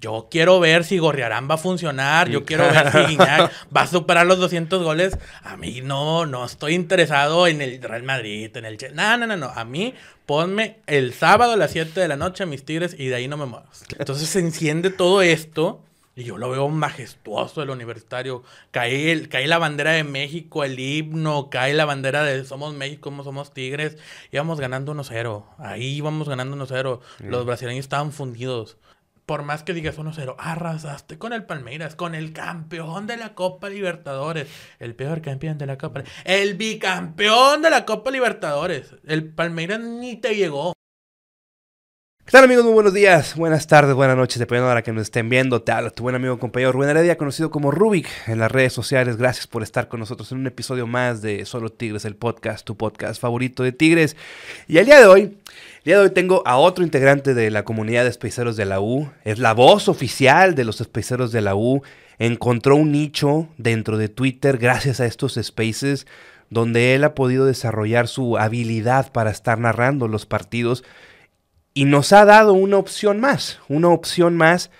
yo quiero ver si Gorriarán va a funcionar, yo quiero ver si Guiñac va a superar los 200 goles. A mí no, no estoy interesado en el Real Madrid, en el... No, no, no, no. A mí ponme el sábado a las 7 de la noche a mis Tigres y de ahí no me muevas. Entonces se enciende todo esto y yo lo veo majestuoso el universitario. Cae, el, cae la bandera de México, el himno, cae la bandera de Somos México, somos Tigres. Íbamos ganando 1-0. Ahí íbamos ganando 1-0. Los brasileños estaban fundidos por más que digas 1-0, arrasaste con el Palmeiras, con el campeón de la Copa Libertadores, el peor campeón de la Copa, el bicampeón de la Copa Libertadores. El Palmeiras ni te llegó. ¿Qué tal amigos? Muy buenos días, buenas tardes, buenas noches, dependiendo de la que nos estén viendo. Te habla tu buen amigo compañero Rubén Heredia, conocido como Rubik en las redes sociales. Gracias por estar con nosotros en un episodio más de Solo Tigres, el podcast, tu podcast favorito de Tigres. Y el día de hoy día de hoy tengo a otro integrante de la comunidad de especeros de la U. Es la voz oficial de los especeros de la U. Encontró un nicho dentro de Twitter gracias a estos spaces donde él ha podido desarrollar su habilidad para estar narrando los partidos y nos ha dado una opción más, una opción más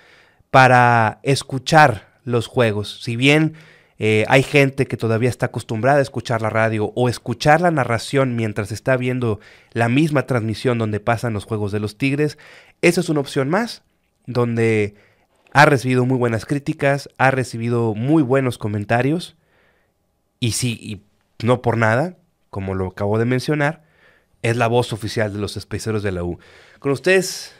para escuchar los juegos. Si bien eh, hay gente que todavía está acostumbrada a escuchar la radio o escuchar la narración mientras está viendo la misma transmisión donde pasan los juegos de los Tigres. Esa es una opción más, donde ha recibido muy buenas críticas, ha recibido muy buenos comentarios. Y sí, y no por nada, como lo acabo de mencionar, es la voz oficial de los especeros de la U. Con ustedes,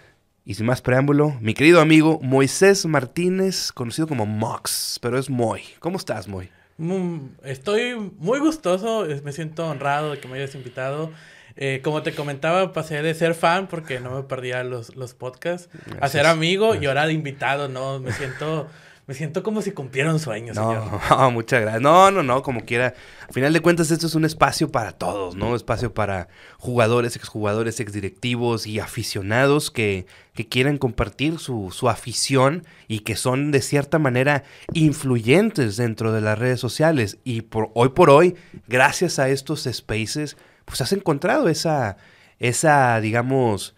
y sin más preámbulo, mi querido amigo Moisés Martínez, conocido como Mox, pero es Moy. ¿Cómo estás, Moy? Mm, estoy muy gustoso, me siento honrado de que me hayas invitado. Eh, como te comentaba, pasé de ser fan porque no me perdía los, los podcasts, a ser amigo y ahora de invitado, ¿no? Me siento me siento como si cumpliera un sueño, señor. No, muchas gracias. No, no, no, como quiera. Al final de cuentas, esto es un espacio para todos, ¿no? Espacio para jugadores, exjugadores, exdirectivos y aficionados que, que quieran compartir su, su afición y que son de cierta manera influyentes dentro de las redes sociales. Y por hoy por hoy, gracias a estos spaces, pues has encontrado esa, esa, digamos,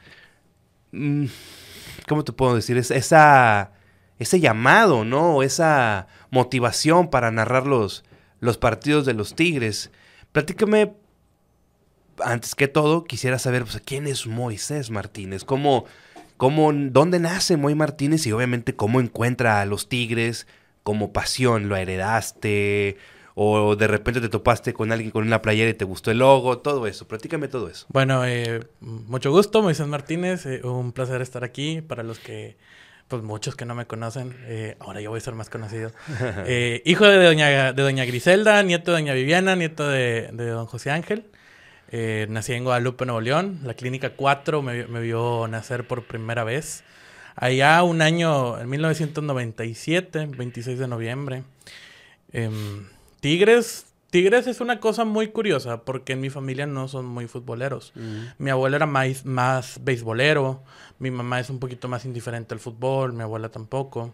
mm, ¿cómo te puedo decir? Esa ese llamado, ¿no? Esa motivación para narrar los, los partidos de los Tigres. Platícame, antes que todo, quisiera saber pues, quién es Moisés Martínez, cómo, cómo, dónde nace Moy Martínez y obviamente cómo encuentra a los Tigres como pasión, lo heredaste o de repente te topaste con alguien con una playera y te gustó el logo, todo eso. Platícame todo eso. Bueno, eh, mucho gusto, Moisés Martínez. Eh, un placer estar aquí. Para los que pues muchos que no me conocen, eh, ahora yo voy a ser más conocido. Eh, hijo de doña, de doña Griselda, nieto de doña Viviana, nieto de, don José Ángel. Eh, nací en Guadalupe, Nuevo León. La clínica 4 me, me, vio nacer por primera vez. Allá un año, en 1997, 26 de noviembre. Em, Tigres Tigres es una cosa muy curiosa porque en mi familia no son muy futboleros. Mi abuelo era más, más beisbolero, mi mamá es un poquito más indiferente al fútbol, mi abuela tampoco.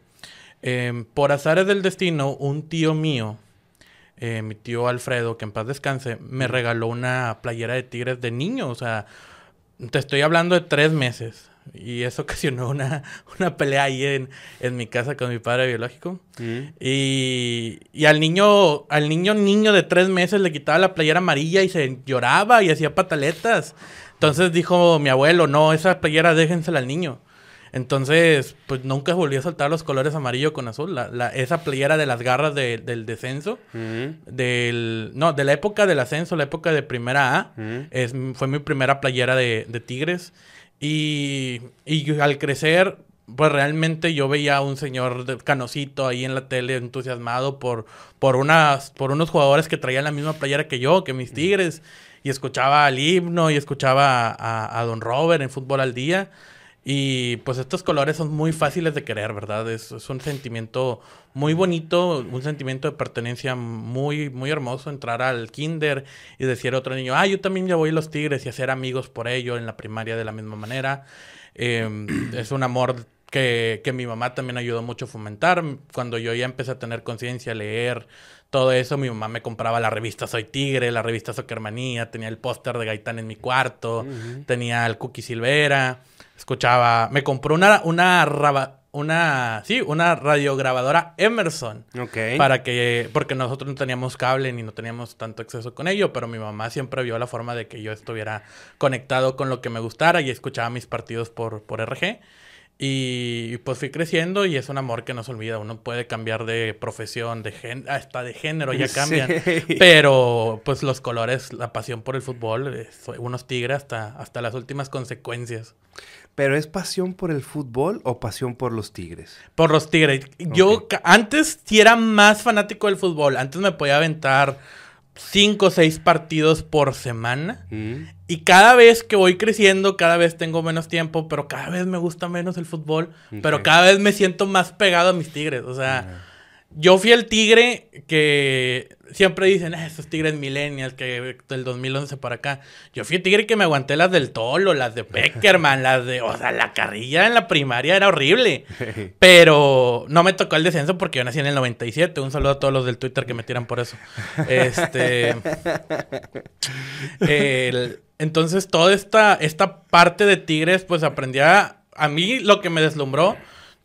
Em, por azares del destino, un tío mío, eh, mi tío Alfredo, que en paz descanse, me regaló una playera de Tigres de niño. O sea, te estoy hablando de tres meses. Y eso ocasionó una, una pelea ahí en, en, mi casa con mi padre biológico. Mm. Y, y, al niño, al niño, niño de tres meses le quitaba la playera amarilla y se lloraba y hacía pataletas. Entonces dijo mi abuelo, no, esa playera déjensela al niño. Entonces, pues nunca volví a soltar los colores amarillo con azul. La, la, esa playera de las garras del descenso, del, no, de la época del ascenso, la época de primera A, es, fue mi primera playera de, de Tigres. Y, y al crecer, pues realmente yo veía a un señor de canocito ahí en la tele entusiasmado por, por, unas, por unos jugadores que traían la misma playera que yo, que mis Tigres. Y escuchaba el himno y escuchaba a, a Don Robert en Fútbol al Día. Y pues estos colores son muy fáciles de querer, ¿verdad? Es, un sentimiento muy bonito, un sentimiento de pertenencia muy, muy hermoso, entrar al kinder y decir a otro niño, ah, yo también ya voy a los tigres y hacer amigos por ello en la primaria de la misma manera. Em, es un amor que, que, mi mamá también ayudó mucho a fomentar. Cuando yo ya empecé a tener conciencia, leer, todo eso, mi mamá me compraba la revista Soy Tigre, la revista Soccermanía, tenía el póster de Gaitán en mi cuarto, tenía el Cookie Silvera escuchaba, me compró una, una, una, sí, una radiograbadora Emerson. Ok. Para que, porque nosotros no teníamos cable ni no teníamos tanto acceso con ello, pero mi mamá siempre vio la forma de que yo estuviera conectado con lo que me gustara y escuchaba mis partidos por, por RG. Y pues fui creciendo y es un amor que no se olvida. Uno puede cambiar de profesión, de gen hasta de género ya cambian. Sí. Pero pues los colores, la pasión por el fútbol, eh, unos tigres hasta, hasta las últimas consecuencias. ¿Pero es pasión por el fútbol o pasión por los tigres? Por los tigres. Yo antes sí era más fanático del fútbol. Antes me podía aventar cinco o seis partidos por semana. Mm. Y cada vez que voy creciendo, cada vez tengo menos tiempo, pero cada vez me gusta menos el fútbol. Pero cada vez me siento más pegado a mis tigres. O sea, yo fui el tigre que siempre dicen, "Ah, esos tigres millennials que del 2011 para acá. Yo fui el tigre que me aguanté las del Tolo, las de Peckerman, las de... O sea, la carrilla en la primaria era horrible. Pero no me tocó el descenso porque yo nací en el 97. Un saludo a todos los del Twitter que me tiran por eso. Este... el- entonces, toda esta, esta parte de Tigres, pues aprendí a... A mí lo que me deslumbró,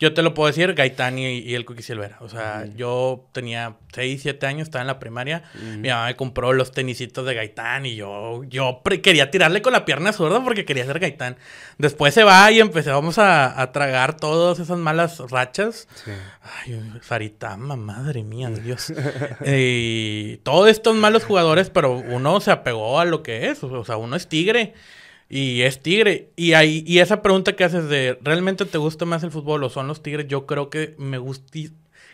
yo te lo puedo decir, Gaitán y, y el Cookie Silvera. O sea, yo tenía 6, 7 años, estaba en la primaria. Mi mamá me compró los tenisitos de Gaitán y yo, yo quería tirarle con la pierna zurda porque quería ser Gaitán. Después se va y empezamos a, a tragar todas esas malas rachas. Sí. Ay, Saritama, madre mía, Dios. y todos estos malos jugadores, pero uno se apegó a lo que es. O sea, uno es tigre. Y es tigre. Y ahí, y esa pregunta que haces de ¿realmente te gusta más el fútbol o son los tigres? Yo creo que me gusta.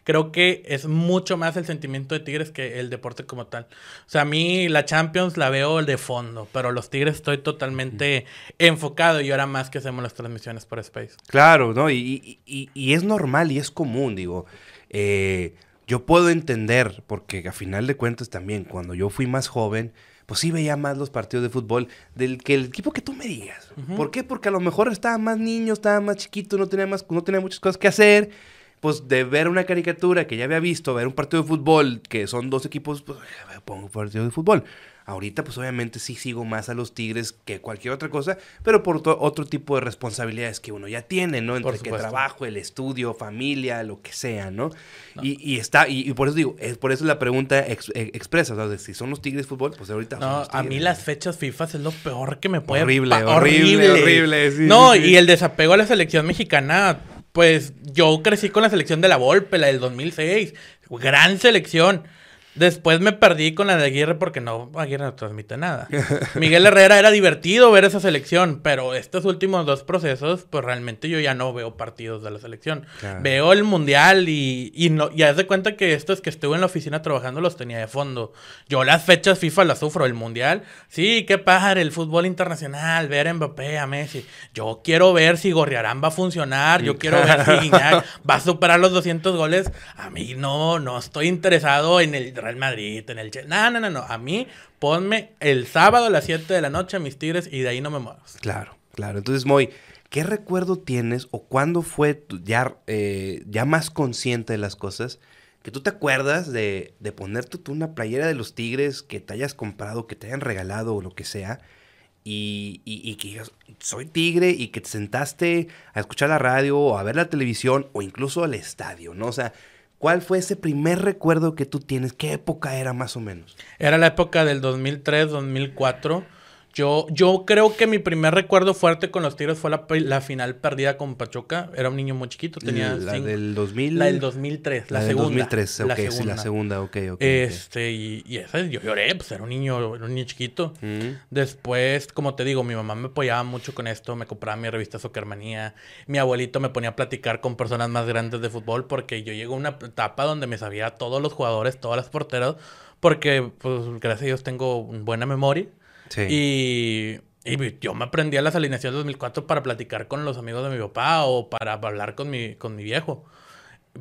Creo que es mucho más el sentimiento de Tigres que el deporte como tal. O sea, a mí la Champions la veo de fondo, pero los Tigres estoy totalmente enfocado y ahora más que hacemos las transmisiones por Space. Claro, ¿no? Y, y- y- y es normal y es común, digo. Eh, yo puedo entender, porque a final de cuentas también, cuando yo fui más joven, pues sí veía más los partidos de fútbol del que el equipo que tú me digas. ¿Por qué? Porque a lo mejor estaba más niño, estaba más chiquito, no tenía, más, no tenía muchas cosas que hacer. Pues de ver una caricatura que ya había visto, ver un partido de fútbol, que son dos equipos, pues pongo un partido de fútbol. Ahorita, pues obviamente sí sigo más a los Tigres que cualquier otra cosa, pero por otro tipo de responsabilidades que uno ya tiene, ¿no? Entre que trabajo, el estudio, familia, lo que sea, ¿no? Y, y está, y, y por eso digo, es por eso la pregunta ex- eh, expresa, o sea, de si son los Tigres fútbol, pues ahorita son No, los a mí Tigres. las fechas FIFA es lo peor que me puede Horrible, horrible, horrible, sí, no, sí, sí. y el desapego a la selección mexicana, pues yo crecí con la selección de la Volpe, la del 2006, gran selección. Después me perdí con la de Aguirre porque no, Aguirre no transmite nada. Miguel Herrera era divertido ver esa selección, pero estos últimos dos procesos, pues realmente yo ya no veo partidos de la selección. Claro. Veo el mundial y, y no, y haz de cuenta que estos que estuve en la oficina trabajando los tenía de fondo. Yo las fechas FIFA las sufro, el mundial, sí, qué padre, el fútbol internacional, ver a Mbappé, a Messi. Yo quiero ver si Gorriarán va a funcionar, yo quiero ver si Guiñac va a superar los 200 goles. A mí no, no estoy interesado en el Real Madrid, en el. No, no, no, no. A mí ponme el sábado a las 7 de la noche a mis Tigres y de ahí no me muevas. Claro, claro. Entonces, Moy, ¿qué recuerdo tienes o cuándo fue ya, eh, ya más consciente de las cosas? Que tú te acuerdas de, de ponerte una playera de los Tigres que te hayas comprado, que te hayan regalado o lo que sea, y, y- y que digas, soy Tigre, y que te sentaste a escuchar la radio o a ver la televisión o incluso al estadio, ¿no? O sea, ¿cuál fue ese primer recuerdo que tú tienes? ¿Qué época era más o menos? Era la época del 2003, 2004. Yo, yo creo que mi primer recuerdo fuerte con los Tigres fue la, la final perdida con Pachuca. Era un niño muy chiquito, tenía la cinco- del 2000. La del 2003, la, La del segunda. 2003, ok, sí, la segunda, ok, ok. Este, y, y esa, yo lloré, pues era un niño, era un niño chiquito. Mm. Después, como te digo, mi mamá me apoyaba mucho con esto, me compraba mi revista Soccermanía, mi abuelito me ponía a platicar con personas más grandes de fútbol porque yo llego a una etapa donde me sabía a todos los jugadores, todas las porteras, porque pues gracias a Dios tengo buena memoria Sí. y, y yo me aprendí a las alineaciones del 2004 para platicar con los amigos de mi papá o para hablar con mi, con mi viejo.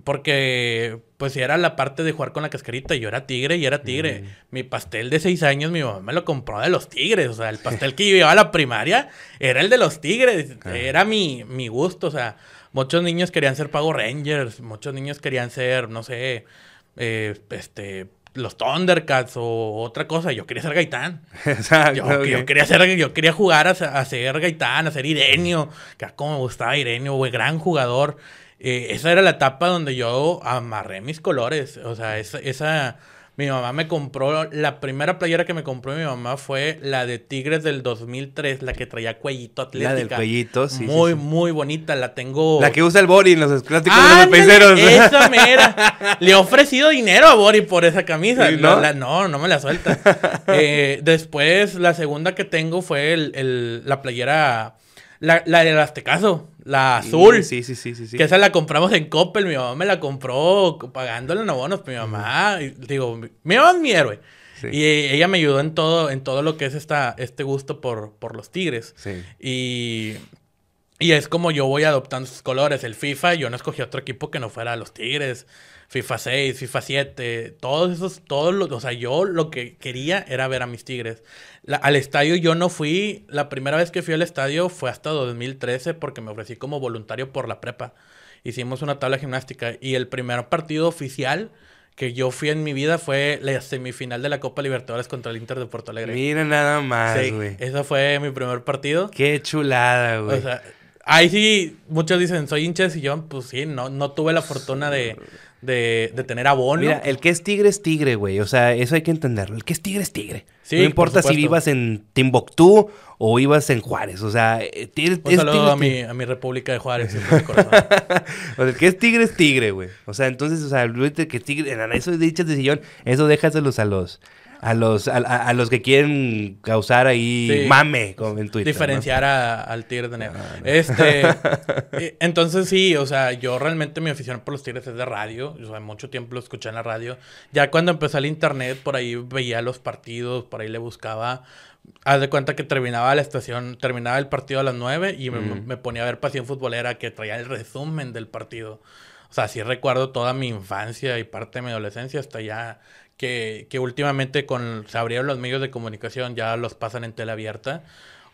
Porque, pues, era la parte de jugar con la cascarita, yo era tigre y era tigre. Mi pastel de seis años, mi mamá me lo compró de los tigres. O sea, el pastel que yo llevaba a la primaria era el de los tigres. Era mi, mi gusto. O sea, muchos niños querían ser Pago Rangers, muchos niños querían ser, no sé, eh, este, los Thundercats o otra cosa. Yo quería ser Gaitán. Exacto. Yo, quería ser, yo quería jugar a, ser- a ser Gaitán, a ser Irenio, que a como me gustaba Irenio, güey, gran jugador. eh, esa era la etapa donde yo amarré mis colores. O sea, esa, esa mi mamá me compró, la primera playera que me compró mi mamá fue la de Tigres del 2003, la que traía cuellito atlética. La del cuellito, sí. Muy, sí, sí. muy bonita, la tengo. La que usa el Bori en los clásicos de los peceros. Esa mera. Le he ofrecido dinero a Bori por esa camisa. ¿Sí, no? no? La- no, no me la suelta. Eh, después, la segunda que tengo fue el, el- la playera, la, la del Aztecaso, la azul. Sí, sí, sí, sí. sí. Que esa la compramos en Coppel, mi mamá me la compró pagándole en abonos, mi mamá, y digo, mi, mamá es mi héroe. Sí. Y ella me ayudó en todo, en todo lo que es esta, este gusto por, por los tigres. Sí. Y, y es como yo voy adoptando sus colores. El FIFA, yo no escogí otro equipo que no fuera los Tigres. FIFA 6, FIFA 7, todos esos, todos los, o sea, yo lo que quería era ver a mis Tigres. La- al estadio yo no fui, la primera vez que fui al estadio fue hasta 2013 porque me ofrecí como voluntario por la prepa. Hicimos una tabla gimnástica y el primer partido oficial que yo fui en mi vida fue la semifinal de la Copa Libertadores contra el Inter de Porto Alegre. Mira nada más, Sí, güey. ese fue mi primer partido. Qué chulada, güey. O sea, ahí sí, muchos dicen, soy hincha de sillón. Pues sí, no, no tuve la fortuna de, de, de tener abono. Mira, el que es tigre es tigre, güey. O sea, eso hay que entenderlo. El que es tigre es tigre. Sí, no importa por si vivas en Timbuktu o vivas en Juárez. O sea, eh, tigre, Un es saludo tigre, a es mi, tigre. a mi República de Juárez. en corazón. O sea, el que es tigre es tigre, güey. O sea, entonces, o sea, ahorita que tigre, en eso de dichas de sillón, eso déjaselos a los, a los, a, a- los que quieren causar ahí Sí. mame como en Twitter. ¿no? Diferenciar a- al Tigre de Negro. Ah, no. Este, entonces sí, o sea, yo realmente mi afición por los Tigres es de radio. O sea, mucho tiempo lo escuché en la radio. Ya cuando empezó el internet, por ahí veía los partidos, por ahí le buscaba. Haz de cuenta que terminaba la estación, terminaba el partido a las 9 y me, Mm. me ponía a ver Pasión Futbolera que traía el resumen del partido. O sea, sí recuerdo toda mi infancia y parte de mi adolescencia hasta ya que, que últimamente con, se abrieron los medios de comunicación, ya los pasan en tele abierta.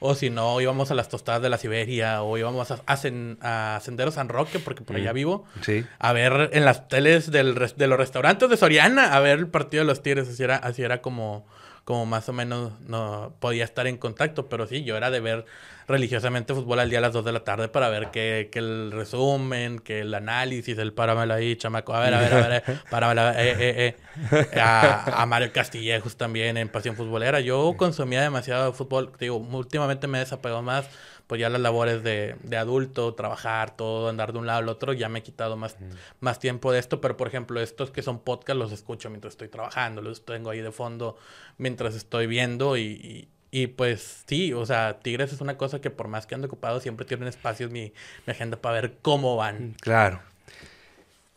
O si no, íbamos a las tostadas de la Siberia o íbamos a, a, Sen- a Sendero San Roque, porque por allá Mm. vivo, Sí. a ver en las teles del de los restaurantes de Soriana, a ver el partido de los Tigres. Así era, así era como, como más o menos no podía estar en contacto. Pero sí, yo era de ver religiosamente fútbol al día a las 2 de la tarde para ver que, que el resumen, que el análisis, el páramelo ahí, chamaco. A ver, a ver, a ver, eh, páramelo, eh, eh, eh. A, a Mario Castillejos también en Pasión Futbolera. Yo consumía demasiado fútbol. Digo, últimamente me he desapegado más. Pues ya las labores de, de adulto, trabajar, todo, andar de un lado al otro, ya me he quitado más, más tiempo de esto. Pero, por ejemplo, estos que son podcast los escucho mientras estoy trabajando, los tengo ahí de fondo mientras estoy viendo y, y, y, pues sí, o sea, Tigres es una cosa que por más que ando ocupado siempre tienen espacios mi, mi agenda para ver cómo van. Claro.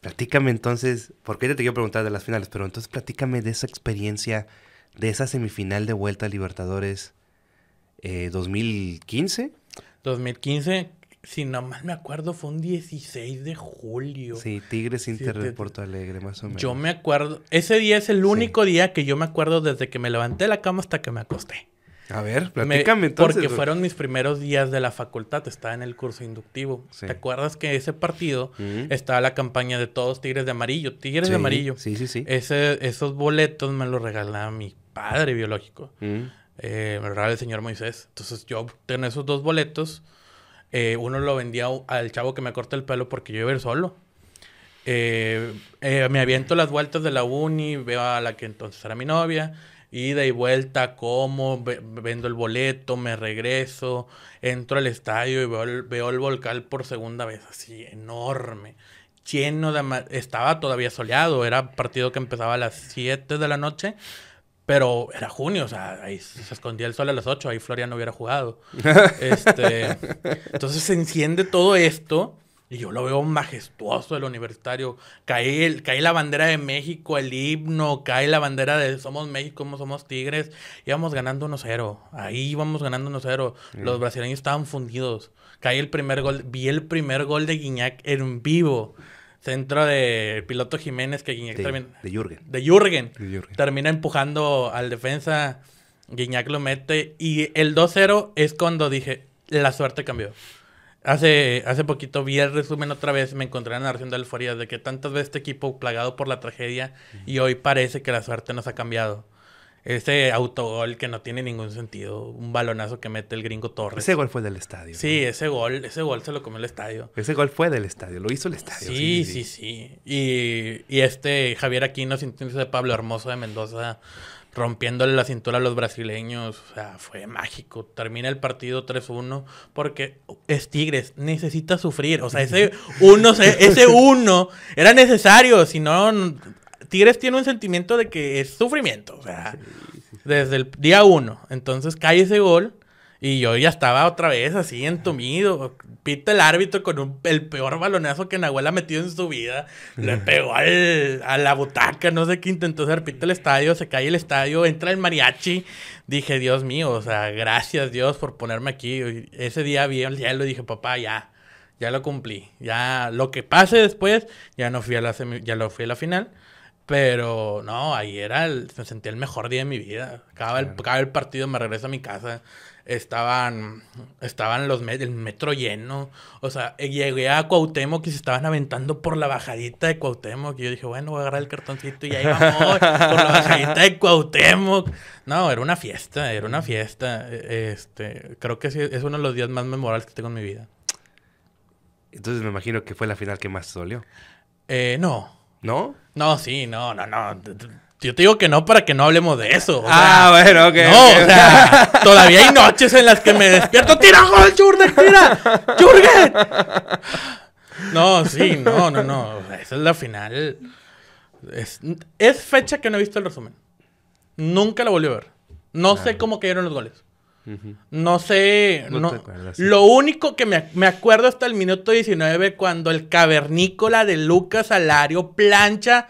Platícame entonces, porque ya te quiero preguntar de las finales, pero entonces platícame de esa experiencia, de esa semifinal de vuelta a Libertadores eh, 2015. 2015, si no mal me acuerdo, fue un 16 de julio. Sí, Tigres Inter Sí, de Porto Alegre, más o menos. Yo me acuerdo, ese día es el único día que yo me acuerdo desde que me levanté de la cama hasta que me acosté. A ver, Me- platícame entonces. porque fueron mis primeros días de la facultad, estaba en el curso inductivo. Sí. ¿Te acuerdas que ese partido estaba la campaña de todos Tigres de Amarillo? Tigres de Amarillo. Sí, sí, sí. Ese, esos boletos me los regalaba mi padre biológico. Eh, me el señor Moisés. Entonces yo tenía esos dos boletos. Eh, uno lo vendía al chavo que me corta el pelo porque yo iba a solo. Eh, eh, me aviento las vueltas de la uni, veo a la que entonces era mi novia, ida y vuelta, como, ve- vendo el boleto, me regreso, entro al estadio y veo el, veo volcán por segunda vez, así enorme, lleno de... Estaba todavía soleado, era partido que empezaba a las 7 de la noche, pero era junio, o sea, ahí se escondía el sol a las 8, ahí Florian no hubiera jugado. Este, entonces se enciende todo esto y yo lo veo majestuoso el universitario. Cae, el- cae la bandera de México, el himno, cae la bandera de Somos México, somos Tigres. Íbamos ganando 1-0. Ahí íbamos ganando 1-0. Los brasileños estaban fundidos. Cae el primer gol. Vi el primer gol de Guiñac en vivo. Centro de piloto Jiménez que Guiñac De, también de Jürgen. de Jürgen. De Jürgen. Termina empujando al defensa. Guiñac lo mete. Y el 2-0 es cuando dije, la suerte cambió. Hace, hace poquito vi el resumen otra vez, me encontré en la narración de Alforía de que tantas veces este equipo plagado por la tragedia y hoy parece que la suerte nos ha cambiado. Ese autogol que no tiene ningún sentido. Un balonazo que mete el gringo Torres. Ese gol fue del estadio. Sí, ese gol, ese gol se lo comió el estadio. Ese gol fue del estadio, lo hizo el estadio. Sí, sí, sí. Y, y, este Javier Aquino sintiéndose de Pablo Hermoso de Mendoza, rompiéndole la cintura a los brasileños. O sea, fue mágico. Termina el partido 3-1 porque es Tigres, necesita sufrir. O sea, ese uno, ese uno era necesario, si no Tigres tiene un sentimiento de que es sufrimiento, o sea, desde el día uno. Entonces cae ese gol y yo ya estaba otra vez así entumido. Pita el árbitro con el peor balonazo que Nahuel ha metido en su vida. Le pegó al, a la butaca, no sé qué intentó hacer. Pita el estadio, se cae el estadio, entra el mariachi. Dije, Dios mío, o sea, gracias Dios por ponerme aquí. Ese día vi el cielo y dije, papá, ya, ya lo cumplí. Ya lo que pase después, ya no fui a la, ya lo fui a la final. Pero no, ahí era el, me sentía el mejor día de mi vida. Acaba el, el partido, me regreso a mi casa. Estaban, estaban los el metro lleno. O sea, llegué a Cuauhtémoc y se estaban aventando por la bajadita de Cuauhtémoc. Y yo dije, bueno, voy a agarrar el cartoncito y ahí vamos por la bajadita de Cuauhtémoc. No, era una fiesta, era una fiesta. Este, creo que es uno de los días más memorables que tengo en mi vida. Entonces me imagino que fue la final que más dolió. Eh, no. ¿No? No, sí, no, no, no. Yo te digo que no para que no hablemos de eso. ah, bueno, ok. No, o sea, todavía hay noches en las que me despierto. ¡Tira gol, Jurgen! ¡Tira! ¡Jurgen! No, sí, no, no, no. esa es la final. Es, es, fecha que no he visto el resumen. Nunca la volví a ver. No sé cómo cayeron los goles. No sé. No, lo único que me, me, acuerdo hasta el minuto 19 cuando el cavernícola de Lucas Alario plancha.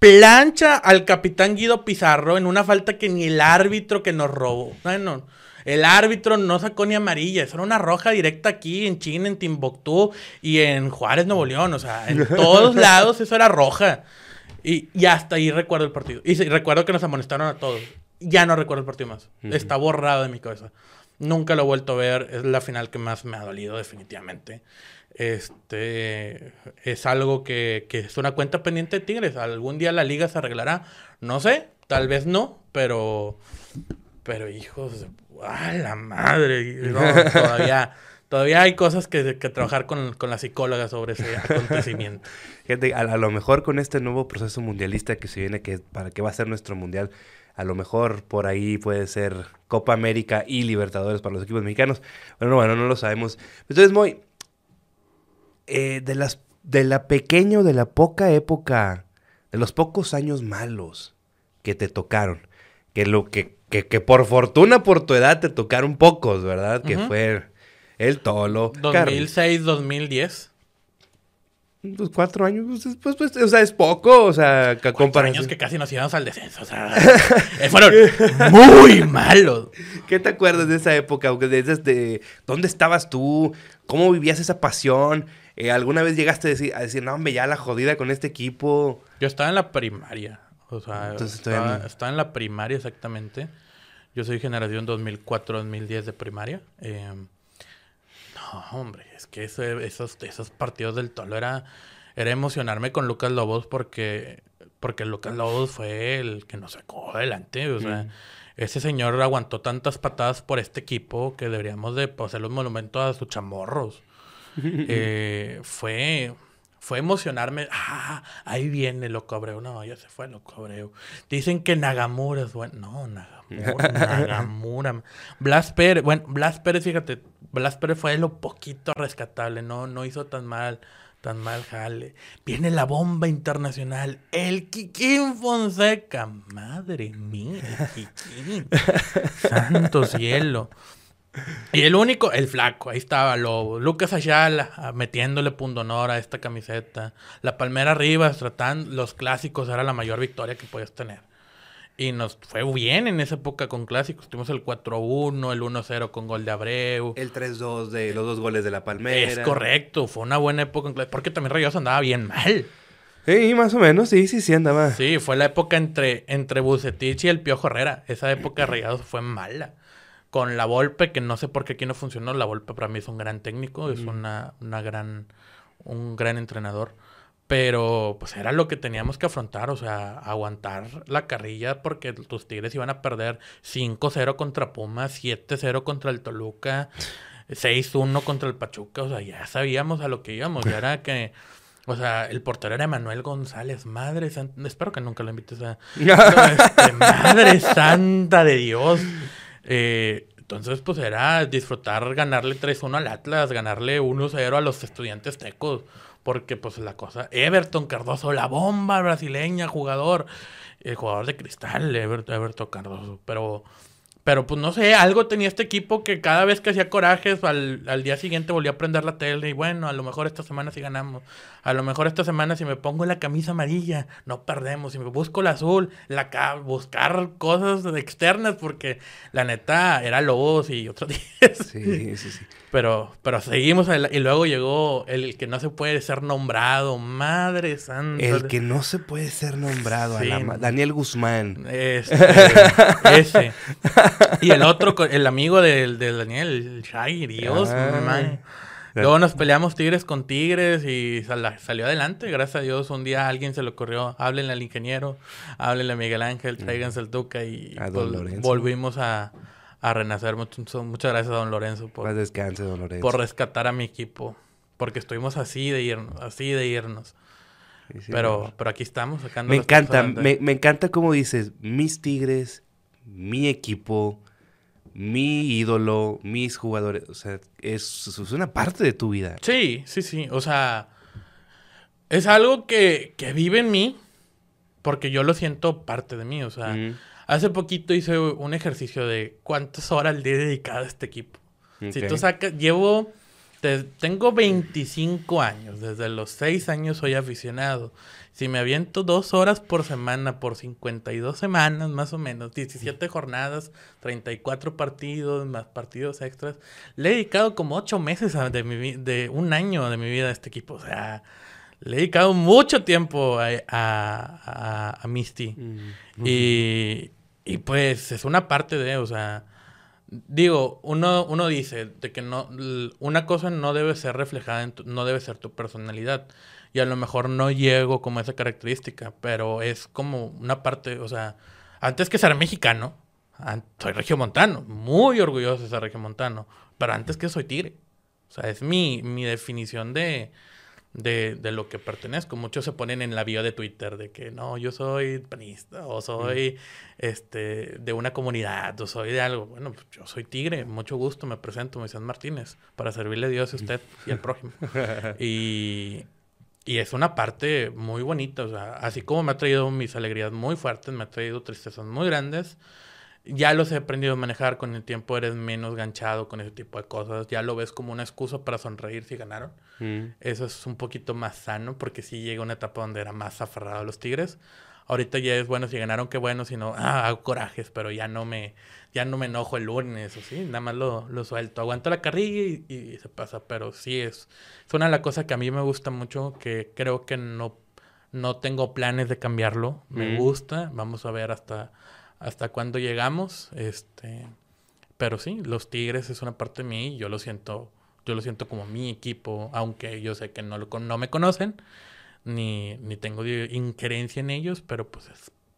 Plancha al capitán Guido Pizarro en una falta que ni el árbitro que nos robó. Bueno, el árbitro no sacó ni amarilla. Eso era una roja directa aquí en China, en Timbuktu y en Juárez, Nuevo León. O sea, en todos lados eso era roja. Y, y, hasta ahí recuerdo el partido. Y recuerdo que nos amonestaron a todos. Ya no recuerdo el partido más. Está borrado de mi cabeza. Nunca lo he vuelto a ver. Es la final que más me ha dolido, definitivamente. Este es algo que, que es una cuenta pendiente de Tigres. Algún día la liga se arreglará. No sé, tal vez no, pero. Pero hijos, ¡a la madre! todavía. Todavía hay cosas que, que trabajar con, con, la psicóloga sobre ese acontecimiento. Gente, a, a, lo mejor con este nuevo proceso mundialista que se viene, que para que va a ser nuestro mundial, a lo mejor por ahí puede ser Copa América y Libertadores para los equipos mexicanos. Bueno, bueno, no lo sabemos. Entonces, muy eh, de las de la pequeña de la poca época, de los pocos años malos que te tocaron, que lo que, que, que por fortuna por tu edad te tocaron pocos, ¿verdad? Que fue el Tolo. 2006, 2010. Pues cuatro años, pues, pues, pues, o sea, es poco, o sea, cuatro años que casi nos íbamos al descenso, o sea, eh, fueron muy malos. ¿Qué te acuerdas de esa época? De, ¿Dónde estabas tú? ¿Cómo vivías esa pasión? Eh, ¿Alguna vez llegaste a decir, a decir, no, hombre, ya la jodida con este equipo? Yo estaba en la primaria, o sea, estaba, estaba, en la primaria exactamente. Yo soy generación 2004-2010 de primaria. Eh, no, hombre, es que esos, esos partidos del Tolo era, era emocionarme con Lucas Lobos porque, porque Lucas Lobos fue el que nos sacó adelante. O sea, ese señor aguantó tantas patadas por este equipo que deberíamos de hacer los monumentos a sus chamorros. eh, fue, fue emocionarme. Ah, ahí viene Loco Abreu. No, ya se fue Loco Abreu. Dicen que Nagamura es bueno. No, Nagamura. Nagamura. Blas Pérez. Bueno, Blas Pérez, fíjate. Blas Pérez fue lo poquito rescatable. No, no hizo tan mal. Tan mal jale. Viene la bomba internacional. El Kikín Fonseca. Madre mía, el Kikín. Santo cielo. Y el único, el flaco, ahí estaba Lobo. Lucas Ayala ah, metiéndole pundonor a esta camiseta. La Palmera Rivas tratando, los clásicos era la mayor victoria que podías tener. Y nos fue bien en esa época con clásicos. Tuvimos el 4-1, el 1-0 con gol de Abreu. El 3-2 de los dos goles de la Palmera. Es correcto, fue una buena época en clásicos. Porque también Rayados andaba bien mal. Sí, más o menos, sí, sí, sí andaba. Sí, fue la época entre, entre Bucetich y el Piojo Herrera. Esa época de Rayados fue mala con la Volpe, que no sé por qué aquí no funcionó. La Volpe para mí es un gran técnico, es una, una gran, un gran entrenador. Pero pues era lo que teníamos que afrontar, o sea, aguantar la carrilla porque tus Tigres iban a perder 5-0 contra Pumas, 7-0 contra el Toluca, 6-1 contra el Pachuca, o sea, ya sabíamos a lo que íbamos, ya era que... O sea, el portero era Manuel González, madre santa. Espero que nunca lo invites a. Este, madre santa de Dios. Eh, entonces, pues era disfrutar, ganarle 3-1 al Atlas, ganarle 1-0 a los estudiantes tecos. Porque, pues, la cosa. Everton Cardoso, la bomba brasileña, jugador. El jugador de cristal, Everton Cardoso. Pero pero pues no sé, algo tenía este equipo que cada vez que hacía corajes, al, al, día siguiente volvía a prender la tele y bueno, a lo mejor esta semana sí ganamos. A lo mejor esta semana si me pongo la camisa amarilla, no perdemos. Si me busco la azul, la buscar cosas externas porque la neta era Lobos y otros días. Sí, sí, sí. Pero, pero seguimos y luego llegó el que no se puede ser nombrado, Madre Santa. El que no se puede ser nombrado, Daniel Guzmán. Este, ese. Y el otro, el amigo del, Daniel, el Shaggy, Dios, ah. Luego nos peleamos tigres con tigres y salió adelante. Gracias a Dios, un día a alguien se le ocurrió, háblenle al ingeniero, háblenle a Miguel Ángel, tráiganse el Duca y pues, volvimos a, renacer. muchas gracias a don Lorenzo por, descanse, don Lorenzo. por rescatar a mi equipo. Porque estuvimos así de irnos, así de irnos. pero, pero aquí estamos sacando. Me encanta, me, me encanta como dices, mis tigres, mi equipo, mi ídolo, mis jugadores. O sea, es, es, una parte de tu vida. Sí, sí, sí. O sea, es algo que, que vive en mí porque yo lo siento parte de mí. O sea, hace poquito hice un ejercicio de cuántas horas le he dedicado a este equipo. Si tú sacas, llevo, tengo 25 años, desde los 6 años soy aficionado. Si me aviento dos horas por semana por 52 semanas, más o menos, 17 jornadas, 34 partidos, más partidos extras, le he dedicado como 8 meses de, mi, de un año de mi vida a este equipo. O sea, le he dedicado mucho tiempo a, a, Misty. Mm. Y, y pues es una parte de, o sea, digo, uno, uno dice de que no, una cosa no debe ser reflejada, en no debe ser tu personalidad y a lo mejor no llego como esa característica, pero es como una parte, o sea, antes que ser mexicano, soy regiomontano, muy orgulloso de ser regiomontano, pero antes que soy tigre. O sea, es mi, mi definición de, de, de, lo que pertenezco. Muchos se ponen en la bio de Twitter de que no, yo soy panista o soy este, de una comunidad o soy de algo. Bueno, pues yo soy tigre, mucho gusto, me presento, Moisés Martínez, para servirle a Dios a usted y al prójimo. y, y es una parte muy bonita, o sea, así como me ha traído mis alegrías muy fuertes, me ha traído tristezas muy grandes. Ya los he aprendido a manejar, con el tiempo eres menos ganchado con ese tipo de cosas, ya lo ves como una excusa para sonreír si ganaron. Mm. Eso es un poquito más sano porque sí llega una etapa donde era más aferrado a los Tigres. Ahorita ya es bueno si ganaron, qué bueno, si no, ah, hago corajes, pero ya no me, ya no me enojo el lunes, o sí, nada más lo, lo suelto. Aguanto la carrilla y, se pasa, pero sí es, es una de las cosas que a mí me gusta mucho, que creo que no, no tengo planes de cambiarlo. Me gusta, vamos a ver hasta, hasta cuándo llegamos. Este, pero sí, los Tigres es una parte de mí, yo lo siento, yo lo siento como mi equipo, aunque yo sé que no, lo, no me conocen, ni, ni tengo injerencia en ellos, pero pues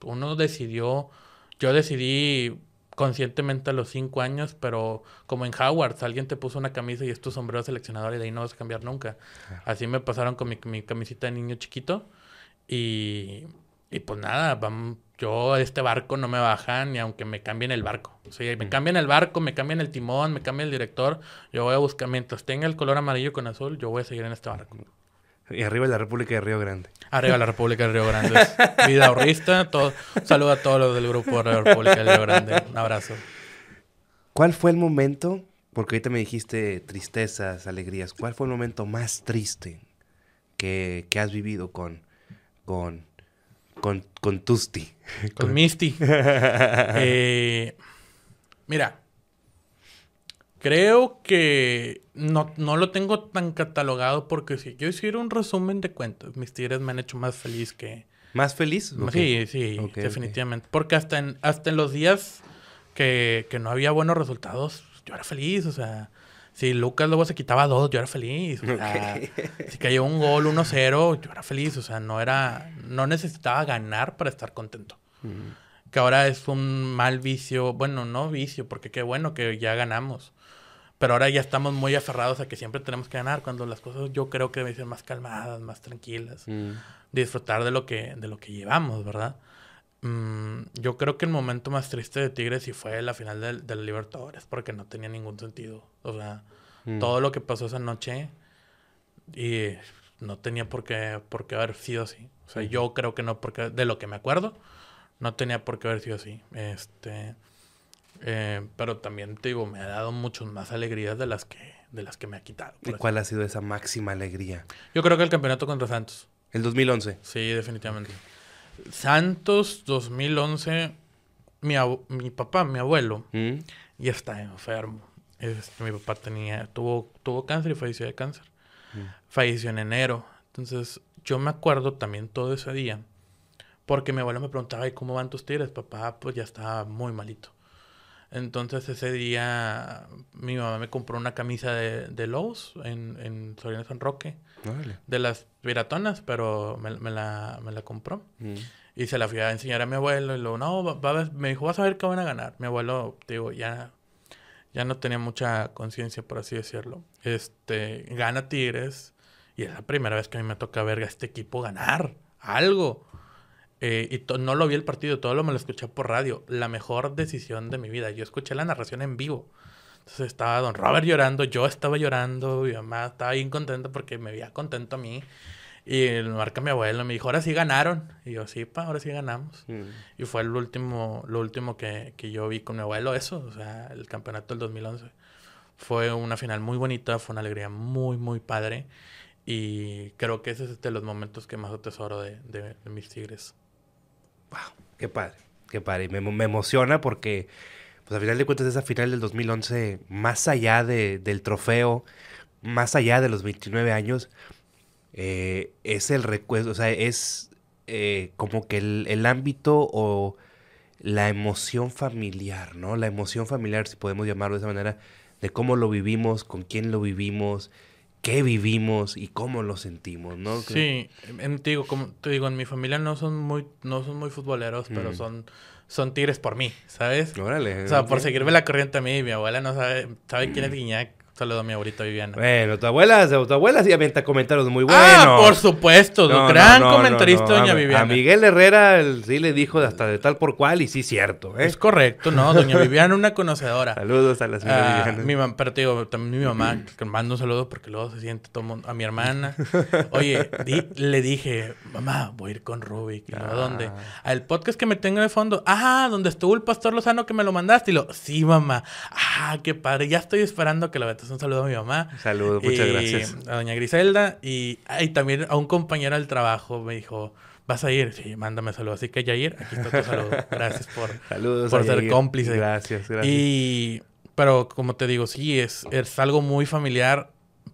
uno decidió, yo decidí conscientemente a los cinco años, pero como en Howard, alguien te puso una camisa y es tu sombrero seleccionador y de ahí no vas a cambiar nunca. Así me pasaron con mi, camisita de niño chiquito y, y pues nada, yo este barco no me bajan ni aunque me cambien el barco. O sea, me cambian el barco, me cambian el timón, me cambian el director, yo voy a buscar, mientras tenga el color amarillo con azul, yo voy a seguir en este barco. Y arriba la República de Río Grande. Arriba la República de Río Grande. Vida ahorrista. Todo, un saludo a todos los del grupo de la República de Río Grande. Un abrazo. ¿Cuál fue el momento? Porque ahorita me dijiste tristezas, alegrías. ¿Cuál fue el momento más triste que, que has vivido con, con, con, con Tusti? Con, Misty. eh, mira, Creo que no, no, lo tengo tan catalogado porque si yo hiciera un resumen de cuentas, mis tigres me han hecho más feliz que... ¿Más feliz? Sí, sí, definitivamente. Porque hasta en, hasta en los días que, que, no había buenos resultados, yo era feliz, o sea, Si Lucas luego se quitaba dos, yo era feliz. O sea, si cayó un gol 1-0, yo era feliz. O sea, no era, no necesitaba ganar para estar contento. Que ahora es un mal vicio, bueno, no vicio, porque qué bueno que ya ganamos. Pero ahora ya estamos muy aferrados a que siempre tenemos que ganar, cuando las cosas yo creo que deben ser más calmadas, más tranquilas. Disfrutar de lo que, de lo que llevamos, ¿verdad? Mm, yo creo que el momento más triste de Tigres sí fue la final del, del Libertadores, porque no tenía ningún sentido. O sea, Mm. todo lo que pasó esa noche y no tenía por qué, por qué haber sido así. O sea, yo creo que no, porque de lo que me acuerdo, no tenía por qué haber sido así. Este, eh, pero también te digo, me ha dado muchas más alegrías de las que, de las que me ha quitado. ¿Y cuál ha sido esa máxima alegría? yo creo que el campeonato contra Santos. El 2011. Sí, definitivamente. Santos 2011, mi, mi papá, mi abuelo, ¿Mm? ya está enfermo. Este, mi papá tenía, tuvo, tuvo cáncer y falleció de cáncer. Mm. Falleció en enero. Entonces, yo me acuerdo también todo ese día. Porque mi abuelo me preguntaba, ¿y cómo van tus tigres? Papá, pues ya estaba muy malito. Entonces, ese día, mi mamá me compró una camisa de, de Lowe's en, en Soriana San Roque De las piratonas, pero me, me la, me la compró. Mm. Y se la fui a enseñar a mi abuelo y luego, no, va- me dijo, vas a ver qué van a ganar. Mi abuelo, digo, ya, ya no tenía mucha conciencia, por así decirlo. Este, gana Tigres y es la primera vez que a mí me toca ver a este equipo ganar algo. Eh, y no lo vi el partido, todo lo me lo escuché por radio. La mejor decisión de mi vida. Yo escuché la narración en vivo. Entonces estaba don Robert llorando, yo estaba llorando, mi mamá estaba bien contenta porque me veía contento a mí. Y me marca mi abuelo, me dijo, ahora sí ganaron. Y yo, sí, pa, ahora sí ganamos. Mm. Y fue el último, lo último que, que yo vi con mi abuelo, eso, o sea, el campeonato del 2011. Fue una final muy bonita, fue una alegría muy, muy padre. Y creo que ese es de los momentos que más atesoro de, de, de mis tigres. Qué padre, qué padre. Me, me emociona porque, pues al final de cuentas, esa final del 2011, más allá de- del trofeo, más allá de los 29 años, eh, es el recuerdo, o sea, es eh, como que el, el ámbito o la emoción familiar, ¿no? La emoción familiar, si podemos llamarlo de esa manera, de cómo lo vivimos, con quién lo vivimos, qué vivimos y cómo lo sentimos, ¿no? Sí, en- te digo, como te digo, en mi familia no son muy, no son muy futboleros, pero Mm. son, son tigres por mí, ¿sabes? Órale. O sea, por seguirme la corriente a mí, mi abuela no sabe, sabe quién es Guiñac. Saludo a mi abuelita Viviana. Bueno, tu abuela, tu abuela sí avienta comentarios muy buenos. Ah, por supuesto, No, gran no, no, comentarista doña Viviana. A Miguel Herrera sí le dijo hasta de tal por cual y sí cierto, ¿eh? Es correcto, ¿no? Doña Viviana, una conocedora. Saludos a la señora Ah, Viviana. mi mam- pero te digo, también mi mamá, que mando un saludo porque luego se siente todo mundo. A mi hermana. Oye, di- le dije, mamá, voy a ir con Rubik. Y luego, ¿A dónde? Ah. Al podcast que me tengo de fondo. Ah, donde estuvo el pastor Lozano que me lo mandaste. Y lo, sí, mamá. Ah, qué padre. Ya estoy esperando que le un saludo a mi mamá. Saludos, muchas Y gracias. A doña Griselda. Y, y también a un compañero del trabajo me dijo, ¿vas a ir? Sí, mándame saludos. Así que, Yair, aquí está tu saludo. Gracias por, Saludos por ser Yair. cómplice. Gracias, gracias. Y, pero como te digo, sí, es, es algo muy familiar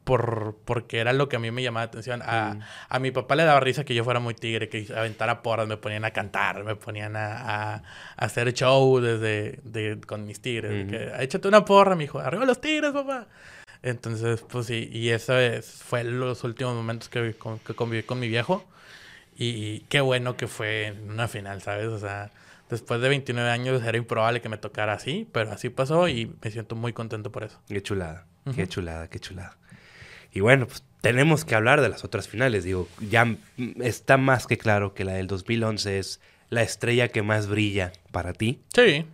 por, porque era lo que a mí me llamaba la atención. A, Mm. a mi papá le daba risa que yo fuera muy tigre, que aventara porras, me ponían a cantar, me ponían a, a- a hacer show desde, de- con mis tigres. Ujú. que, échate una porra, mi hijo, arriba los tigres, papá. Entonces, pues sí, y eso es- fue los últimos momentos que, con- que conviví con mi viejo. Y qué bueno que fue en una final, ¿sabes? O sea, después de 29 años era improbable que me tocara así, pero así pasó y me siento muy contento por eso. Qué chulada, qué Ujú. chulada, qué chulada. Y bueno, pues tenemos que hablar de las otras finales. Digo, ya está más que claro que la del 2011 es la estrella que más brilla para ti. Sí.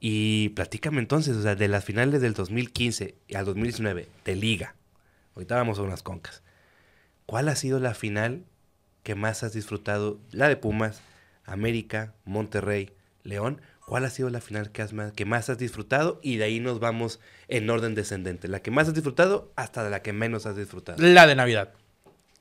Y platícame entonces, o sea, de las finales del 2015 al 2019 de Liga. Ahorita vamos a unas concas. ¿Cuál ha sido la final que más has disfrutado? La de Pumas, América, Monterrey, León. ¿Cuál ha sido la final que, has más, que más has disfrutado? Y de ahí nos vamos en orden descendente. La que más has disfrutado hasta la que menos has disfrutado. La de Navidad.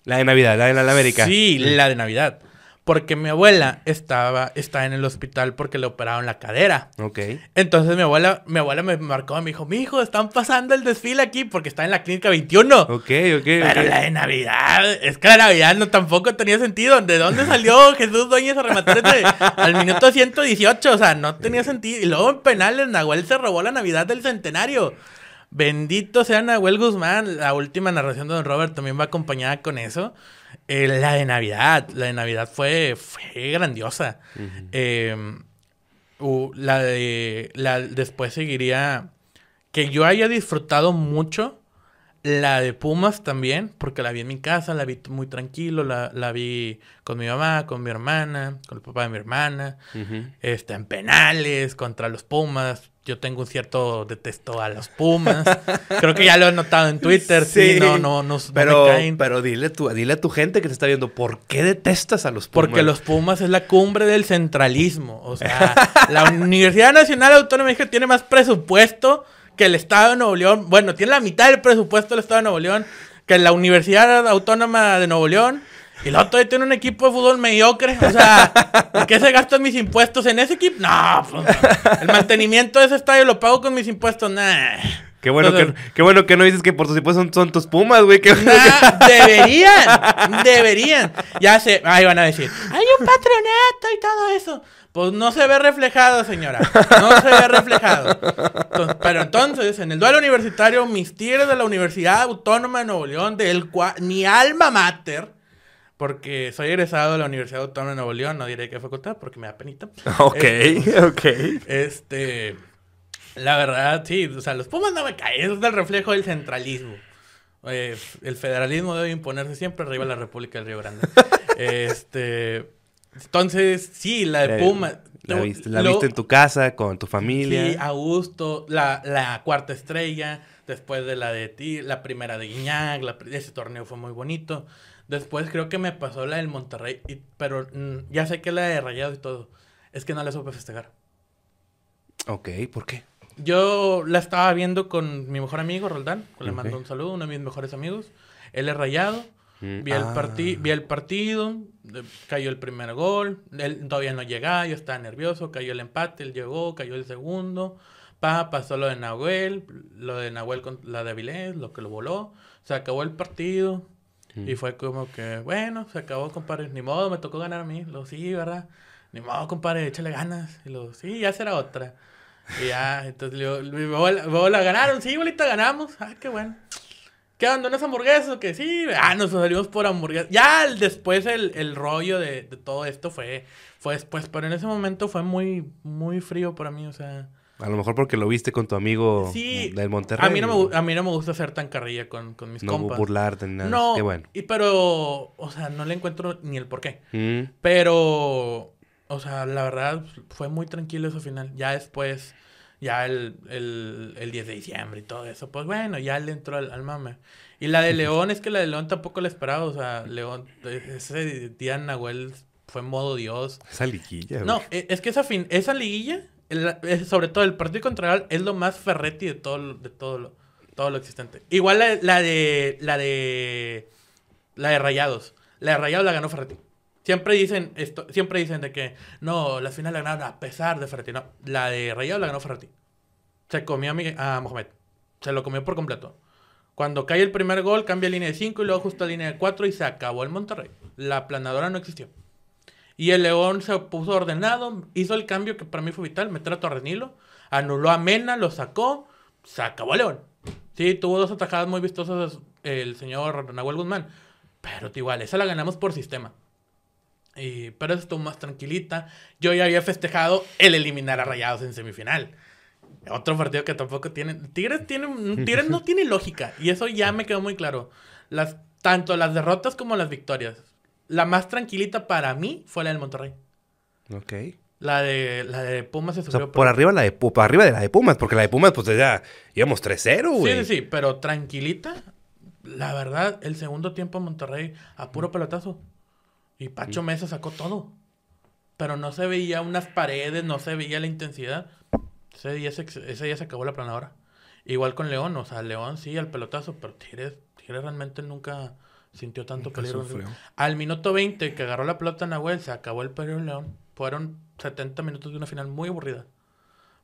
La de Navidad, la de la América. Sí, la de Navidad. Porque mi abuela estaba, está en el hospital porque le operaron la cadera. Ok. Entonces mi abuela, mi abuela me marcó, me dijo, mi hijo, están pasando el desfile aquí porque está en la clínica 21. Ok, ok, Pero la de Navidad, es que la Navidad no tampoco tenía sentido. ¿De dónde salió Jesús Dueñas a rematar al minuto 118? O sea, no tenía sentido. Y luego en penales, Nahuel se robó la Navidad del centenario. Bendito sea Nahuel Guzmán. La última narración de Don Robert también va acompañada con eso. Eh, la de Navidad. La de Navidad fue, fue grandiosa. Eh, la de. La, después seguiría. Que yo haya disfrutado mucho. La de Pumas también, porque la vi en mi casa, la vi muy tranquilo, la, la vi con mi mamá, con mi hermana, con el papá de mi hermana, este, en penales, contra los Pumas, yo tengo un cierto detesto a los Pumas. Creo que ya lo he notado en Twitter. Sí, no, no, no, pero, Pero dile, tu, dile a tu gente que te está viendo, ¿por qué detestas a los Pumas? Porque los Pumas es la cumbre del centralismo. O sea, la Universidad Nacional Autónoma de México tiene más presupuesto que el Estado de Nuevo León. Bueno, tiene la mitad del presupuesto del Estado de Nuevo León que la Universidad Autónoma de Nuevo León. Y luego todavía tiene un equipo de fútbol mediocre. O sea, ¿en qué se gastan mis impuestos en ese equipo? No, pues, el mantenimiento de ese estadio lo pago con mis impuestos. Nah. Qué bueno, que, qué bueno que no dices que por tus impuestos son, tus pumas, güey. deberían, deberían. Ya sé, ahí van a decir, hay un patronato y todo eso. Pues no se ve reflejado, señora. No se ve reflejado. pero entonces, en el duelo universitario, mis tigres de la Universidad Autónoma de Nuevo León, del cual mi alma mater, porque soy egresado de la Universidad Autónoma de Nuevo León, no diré qué facultad porque me da penita. Ok, este, ok. Este, la verdad, sí, o sea, los Pumas no me caen, eso es el reflejo del centralismo. Eh, el federalismo debe imponerse siempre arriba de la República del Río Grande. este, entonces, sí, la de Pumas. La, viste, la viste en tu casa, con tu familia. Sí, a gusto. La, la cuarta estrella, después de la de ti, la primera de Guiñac, ese torneo fue muy bonito. Después creo que me pasó la del Monterrey, pero mm, ya sé que la de Rayados y todo. Es que no la supe festejar. Ok, ¿por qué? Yo la estaba viendo con mi mejor amigo, Roldán. Le mando un saludo, uno de mis mejores amigos. Él es rayado. Mm, vi, el ah. vi el partido, cayó el primer gol. Él todavía no llegaba, yo estaba nervioso. Cayó el empate, él llegó, cayó el segundo. Pa, pasó lo de Nahuel, lo de Nahuel con la de Avilés, lo que lo voló. Se acabó el partido. Y fue como que, bueno, se acabó, compadre. Ni modo, me tocó ganar a mí. Lo sí, ¿verdad? Ni modo, compadre, échale ganas. Y lo sí, ya será otra. Y ya, entonces le la ganaron. Sí, bolita, ganamos. Ah, qué bueno. ¿Qué abandonas hamburguesas o qué? Sí, ah, nos salimos por hamburguesas. Ya después el, el rollo de, de, todo esto fue, fue después, pero en ese momento fue muy, muy frío para mí, o sea. A lo mejor porque lo viste con tu amigo del Monterrey. A mí no me, a mí no me gusta hacer tan carrilla con, con mis compas. No burlarte ni nada. No, Qué bueno. Y, pero, o sea, no le encuentro ni el porqué. Mm. Pero, o sea, la verdad, fue muy tranquilo ese final. Ya después, ya el, el, el 10 de diciembre y todo eso, pues bueno, ya le entró al, al mame. Y la de León, es que la de León tampoco la esperaba. O sea, León, ese día Nahuel fue modo Dios. Esa liguilla. No, e, es que esa, fin, esa liguilla sobre todo el partido contra es lo más Ferretti de todo, de todo lo, todo lo existente. Igual la, la, de la de la de Rayados. La de Rayados la ganó Ferretti. Siempre dicen esto, siempre dicen de que no, la final la ganaron a pesar de Ferretti. No, la de Rayados la ganó Ferretti. Se comió a, a Mohamed. Se lo comió por completo. Cuando cae el primer gol, cambia línea de 5 y luego ajusta línea de 4 y se acabó el Monterrey. La planadora no existió. Y el León se puso ordenado, hizo el cambio que para mí fue vital, meter a Torrenilo, anuló a Mena, lo sacó, se acabó León. Sí, tuvo dos atajadas muy vistosas el señor Nahuel Guzmán, pero igual, esa la ganamos por sistema. Y, pero estuvo más tranquilita. Yo ya había festejado el eliminar a Rayados en semifinal. Otro partido que tampoco tiene. Tigres, tiene, Tigres no tiene lógica. Y eso ya me quedó muy claro. Las, tanto las derrotas como las victorias la más tranquilita para mí fue la del Monterrey. Ok. La de, la de Pumas se sufrió. por, arriba la de, por arriba de la de Pumas, porque la de Pumas, pues ya íbamos 3-0, güey. Sí, sí, sí, pero tranquilita. La verdad, el segundo tiempo Monterrey a puro pelotazo. Y Pacho Mesa sacó todo. Pero no se veía unas paredes, no se veía la intensidad. Ese día se, ese día se acabó la planadora. Igual con León, o sea, León sí al pelotazo, pero Tigres, Tigres realmente nunca sintió tanto peligro. Al minuto 20 que agarró la pelota Nahuel, se acabó el peligro en León. Fueron 70 minutos de una final muy aburrida.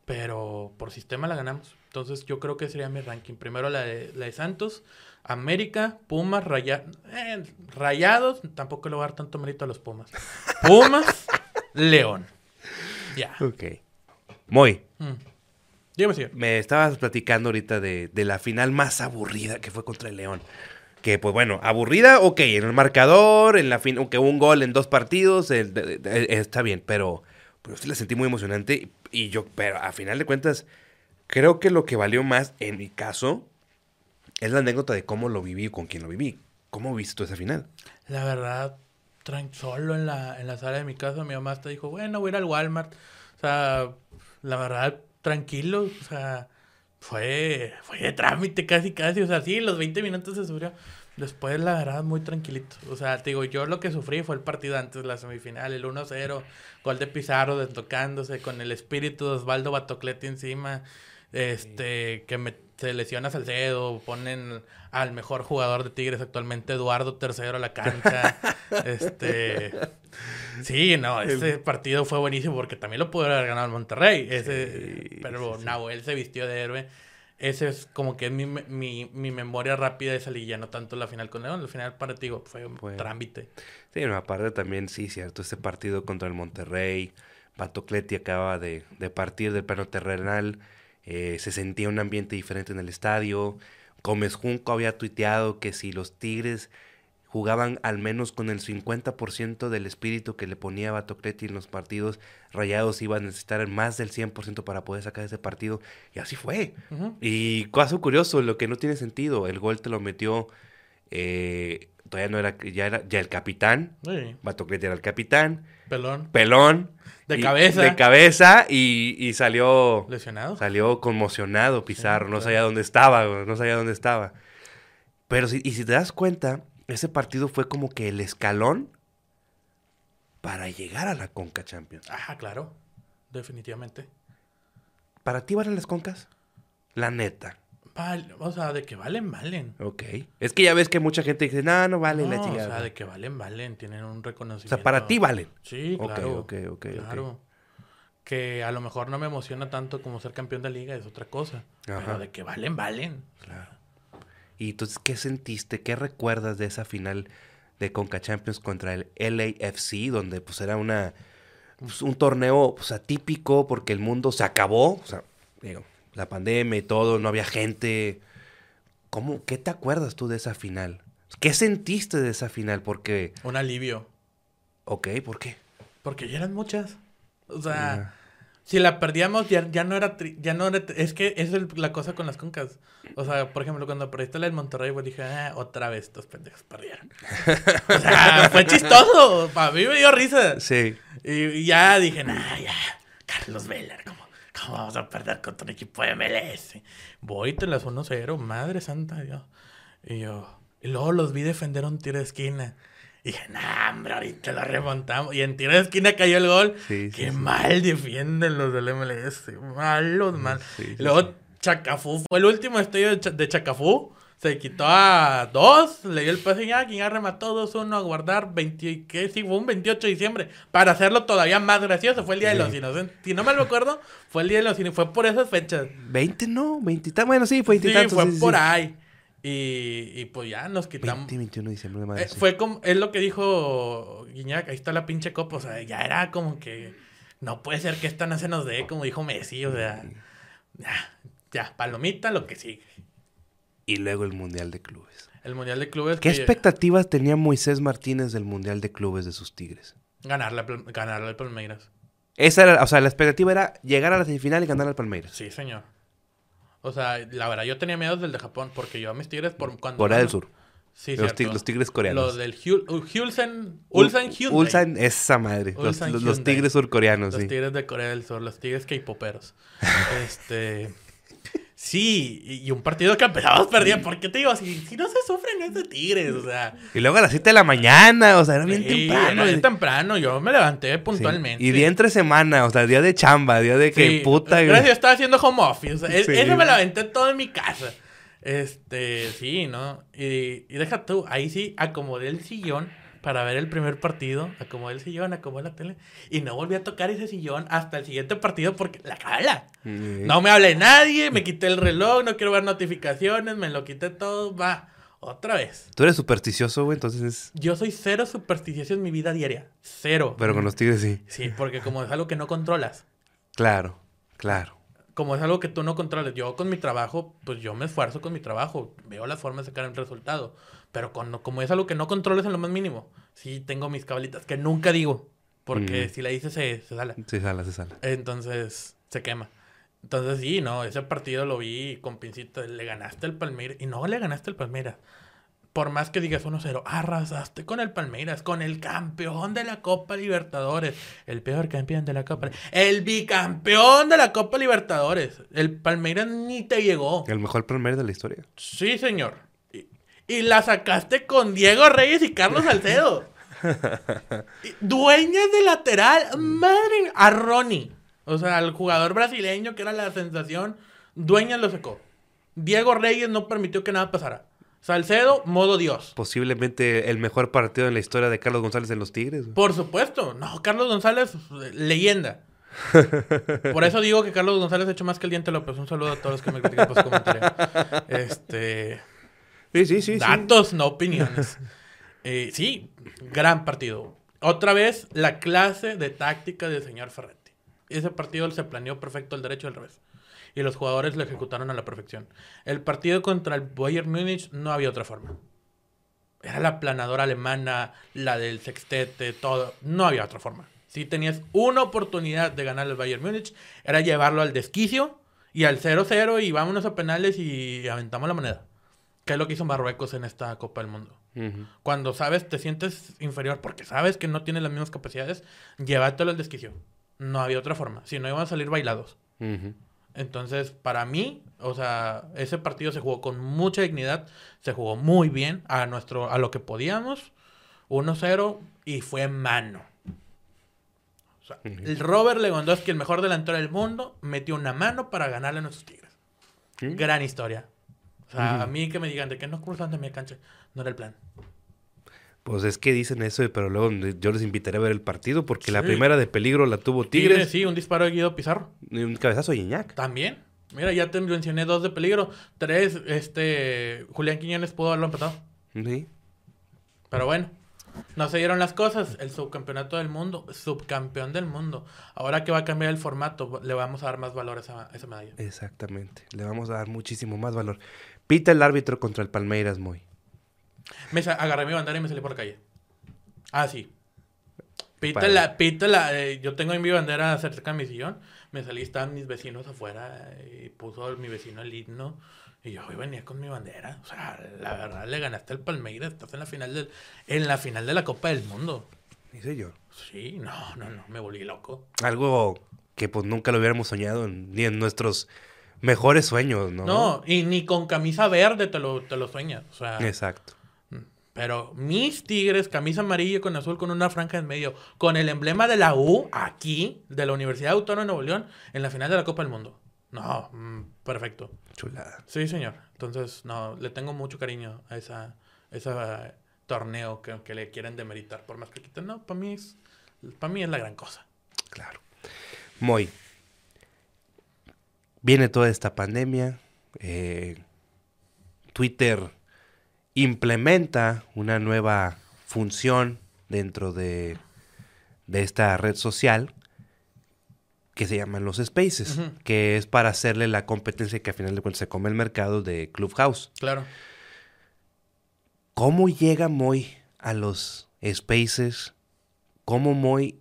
Pero por sistema la ganamos. Entonces yo creo que sería mi ranking. Primero la de, la de Santos, América, Pumas, eh, Rayados. Tampoco le voy a dar tanto mérito a los Pumas. Pumas, León. Ya. Ok. Muy. Mm. Dígame, señor. Me estabas platicando ahorita de, de la final más aburrida que fue contra el León. Que, pues bueno, aburrida, ok, en el marcador, en la fin, aunque un gol en dos partidos, el- está bien, pero, sí la sentí muy emocionante. Y yo, pero a final de cuentas, creo que lo que valió más en mi caso es la anécdota de cómo lo viví y con quién lo viví. ¿Cómo viste tú esa final? La verdad, solo en la, en la sala de mi casa, mi mamá hasta dijo, bueno, voy a ir al Walmart. O sea, la verdad, tranquilo. O sea, fue, fue de trámite casi, casi. O sea, sí, los 20 minutos se sufrió. Después, la verdad, muy tranquilito. O sea, te digo, yo lo que sufrí fue el partido antes, la semifinal, el 1-0, gol de Pizarro desdocándose con el espíritu de Osvaldo Batocletti encima. Este, que me, se lesiona Salcedo, ponen al mejor jugador de Tigres actualmente, Eduardo III a la cancha. este, sí, no, ese partido fue buenísimo porque también lo pudo haber ganado el Monterrey. Ese, Sí, pero sí, sí. Nahuel se vistió de héroe. Ese es como que es mi, mi, mi memoria rápida de esa liguilla, no tanto la final con León. La final para ti fue un trámite. Sí, no, aparte también, sí, cierto, este partido contra el Monterrey, Batocletti acaba de, de partir del plano terrenal, eh, se sentía un ambiente diferente en el estadio, Gómez Junco había tuiteado que si los Tigres jugaban al menos con el 50% del espíritu que le ponía Batocletti en los partidos, Rayados iba a necesitar más del 100% para poder sacar ese partido, y así fue. Y caso curioso, lo que no tiene sentido, el gol te lo metió, eh, todavía no era, ya era ya el capitán, Sí, Batocletti era el capitán, pelón, pelón. De y- cabeza. De cabeza y, y salió, lesionado. salió conmocionado Pizarro, no claro. sabía dónde estaba, no sabía dónde estaba. Pero si, y si te das cuenta, ese partido fue como que el escalón para llegar a la Conca Champions. Ajá, claro, definitivamente. ¿Para ti valen las Concas? La neta. Val- o sea, de que valen, valen. Ok. Es que ya ves que mucha gente dice, no, no vale la No, o chingada. sea, de que valen, valen, tienen un O reconocimiento. sea, para ti valen. Sí, claro. ok, ok, ok. Claro. Que a lo mejor no me emociona tanto como ser campeón de liga, es otra cosa. Ajá. Pero de que valen, valen. Claro. Y entonces, ¿qué sentiste? ¿Qué recuerdas de esa final de Conca Champions contra el LAFC? Donde pues era una pues, un torneo pues, atípico porque el mundo se acabó. O sea, digo, la pandemia y todo, no había gente. ¿Cómo, ¿Qué te acuerdas tú de esa final? ¿Qué sentiste de esa final? Porque, Un alivio. ok, ¿por qué? Porque ya eran muchas. O sea. Si la perdíamos, ya, ya no era. tri- ya no era Es que esa es la cosa con las concas. O sea, por ejemplo, cuando perdiste la del Monterrey, pues dije, ah, otra vez estos pendejos perdieron. o sea, fue chistoso. Para mí me dio risa. Sí. Y, y ya dije, nah, ya. Carlos ¿cómo, ¿cómo vamos a perder contra un equipo de MLS? Voy, te las 1-0, madre santa, Dios. Y yo, y luego los vi defender un tiro de esquina. Y dije, nah, hombre, ahorita lo remontamos. Y en tiro de esquina cayó el gol. Sí, Qué sí. mal defienden los del MLS. Malos, mal. Y luego Chacafú fue el último estadio de, Cha- de Chacafú. Se quitó a dos, le dio el pase ya, quien ya remató 2-1 a guardar 20, ¿qué? Sí, fue un 28 de diciembre. Para hacerlo todavía más gracioso, fue el Día de los. Inocentes. Si no mal me acuerdo, fue el Día de los Inocentes, fue por esas fechas. ¿20 no? ¿20 Bueno, sí, fue 20 Sí, tantos, fue por sí. ahí. Y, y pues ya nos quitamos. 20, 21 de diciembre, madre, Eh, sí. Fue como, es lo que dijo Guiñac, ahí está la pinche copa, o sea, ya era como que no puede ser que esta no se nos dé, como dijo Messi, o sea, ya, ya, palomita, lo que sigue. Y luego el Mundial de Clubes. El Mundial de Clubes. ¿Qué que- expectativas tenía Moisés Martínez del Mundial de Clubes de sus Tigres? Ganarle, ganarle al Palmeiras. Esa era, o sea, la expectativa era llegar a la semifinal y ganar al Palmeiras. Sí, señor. O sea, la verdad, yo tenía miedo del de Japón, porque yo a mis tigres, por cuando... Corea del Sur. Sí, los, tig- los tigres coreanos. Los del Hul- Hulsen... Ulsan Hyundai. Ulsan, esa madre. Los, Ulsan los- los tigres surcoreanos, Los sí. tigres de Corea del Sur, los tigres K-poperos. este. Sí, y un partido que empezamos perdiendo. ¿Por qué te digo? Si, si no se sufren es de tigres, o sea. Y luego a las 7 de la mañana, o sea, era bien sí, temprano. era y- temprano, yo me levanté sí. puntualmente. Y día entre semana, o sea, día de chamba, día de que Sí, puta. Gracias, yo estaba haciendo home office. o sea, e-. Eso me lo aventé todo en mi casa. Este, sí, ¿no? Y, y deja tú, ahí sí acomodé el sillón para ver el primer partido. Acomodé el sillón, acomodé la tele. Y no volví a tocar ese sillón hasta el siguiente partido porque la cala. Sí. No me hable nadie, me quité el reloj, no quiero ver notificaciones, me lo quité todo, va, otra vez. Tú eres supersticioso, güey, entonces es... Yo soy cero supersticioso en mi vida diaria. Cero. Pero con los tigres sí. Sí, porque como es algo que no controlas. Claro, claro. como es algo que tú no controles. Yo con mi trabajo, pues yo me esfuerzo con mi trabajo, veo la forma de sacar el resultado. Pero cuando, como es algo que no controles en lo más mínimo, sí tengo mis cabalitas que nunca digo. Porque Mm. si la dices se, se sale. Se sala, se sala. Entonces se quema. Entonces sí, no, ese partido lo vi con pincita. Le ganaste al Palmeiras. Y no le ganaste al Palmeiras. Por más que digas 1-0, arrasaste con el Palmeiras, con el campeón de la Copa Libertadores. El peor campeón de la Copa. El bicampeón de la Copa Libertadores. El Palmeiras ni te llegó. El mejor primer de la historia. Sí, señor. Y, la sacaste con Diego Reyes y Carlos Salcedo. Dueñas de lateral. Madre. A Ronnie. O sea, el jugador brasileño que era la sensación. Dueñas lo sacó. Diego Reyes no permitió que nada pasara. Salcedo, modo Dios. Posiblemente el mejor partido en la historia de Carlos González en los Tigres. Por supuesto. No, Carlos González, leyenda. Por eso digo que Carlos González ha hecho más que el Diente López. Un saludo a todos los que me critican por su comentario. Este. Sí, sí, sí. Datos, no opiniones. Eh, sí, gran partido. Otra vez, la clase de táctica del señor Ferretti. Ese partido se planeó perfecto al derecho y al revés. Y los jugadores lo ejecutaron a la perfección. El partido contra el Bayern Múnich no había otra forma. Era la planadora alemana, la del sextete, todo. No había otra forma. Si tenías una oportunidad de ganar el Bayern Múnich, era llevarlo al desquicio y al 0-0 y vámonos a penales y aventamos la moneda. Que es lo que hizo Marruecos en esta Copa del Mundo. Cuando sabes, te sientes inferior porque sabes que no tienes las mismas capacidades, llévatelo al desquicio. No había otra forma. Si no, iban a salir bailados. Entonces, para mí, o sea, ese partido se jugó con mucha dignidad, se jugó muy bien a nuestro, a lo que podíamos, 1-0 y fue mano. O sea, el Robert Lewandowski, el mejor delantero del mundo, metió una mano para ganarle a nuestros Tigres. Gran historia. O sea, a mí que me digan de que no cruzan de mi cancha, no era el plan. Pues es que dicen eso, pero luego yo les invitaré a ver el partido porque la primera de peligro la tuvo Tigres, Tigres sí, un disparo de Guido Pizarro. y un cabezazo de Iñak. También. Mira, ya te mencioné dos de peligro. Tres, este, Julián Quiñones pudo haberlo empatado. Sí. Pero bueno, no se dieron las cosas. El subcampeonato del mundo, subcampeón del mundo. Ahora que va a cambiar el formato, le vamos a dar más valor a esa, a esa medalla. Exactamente. Le vamos a dar muchísimo más valor. Pita el árbitro contra el Palmeiras, muy. Me agarré mi bandera y me salí por la calle. Ah, sí. Padre. Pítala, pítala. eh, yo tengo ahí mi bandera cerca de mi sillón. Me salí, estaban mis vecinos afuera y puso mi vecino el himno. Y yo hoy venía con mi bandera. O sea, la verdad, le ganaste al Palmeiras. Estás en la final del, en la final de la Copa del Mundo. Dice yo. Sí, no, no, no, me volví loco. Algo que pues nunca lo hubiéramos soñado en- ni en nuestros mejores sueños, ¿no? No, y ni con camisa verde te lo, te lo sueñas. O sea, Exacto. pero mis tigres, camisa amarilla con azul con una franja en medio, con el emblema de la U aquí, de la Universidad Autónoma de Nuevo León, en la final de la Copa del Mundo. No, mm, perfecto. Chulada. Sí, señor. Entonces, no, le tengo mucho cariño a esa, esa torneo que, que le quieren demeritar. Por más que quiten, no, para mí es, para mí es la gran cosa. Claro. Muy. Viene toda esta pandemia. eh, Twitter implementa una nueva función dentro de, de esta red social que se llaman los spaces, que es para hacerle la competencia que a final de cuentas se come el mercado de Clubhouse. Claro. ¿Cómo llega Moy a los spaces? ¿Cómo Moy,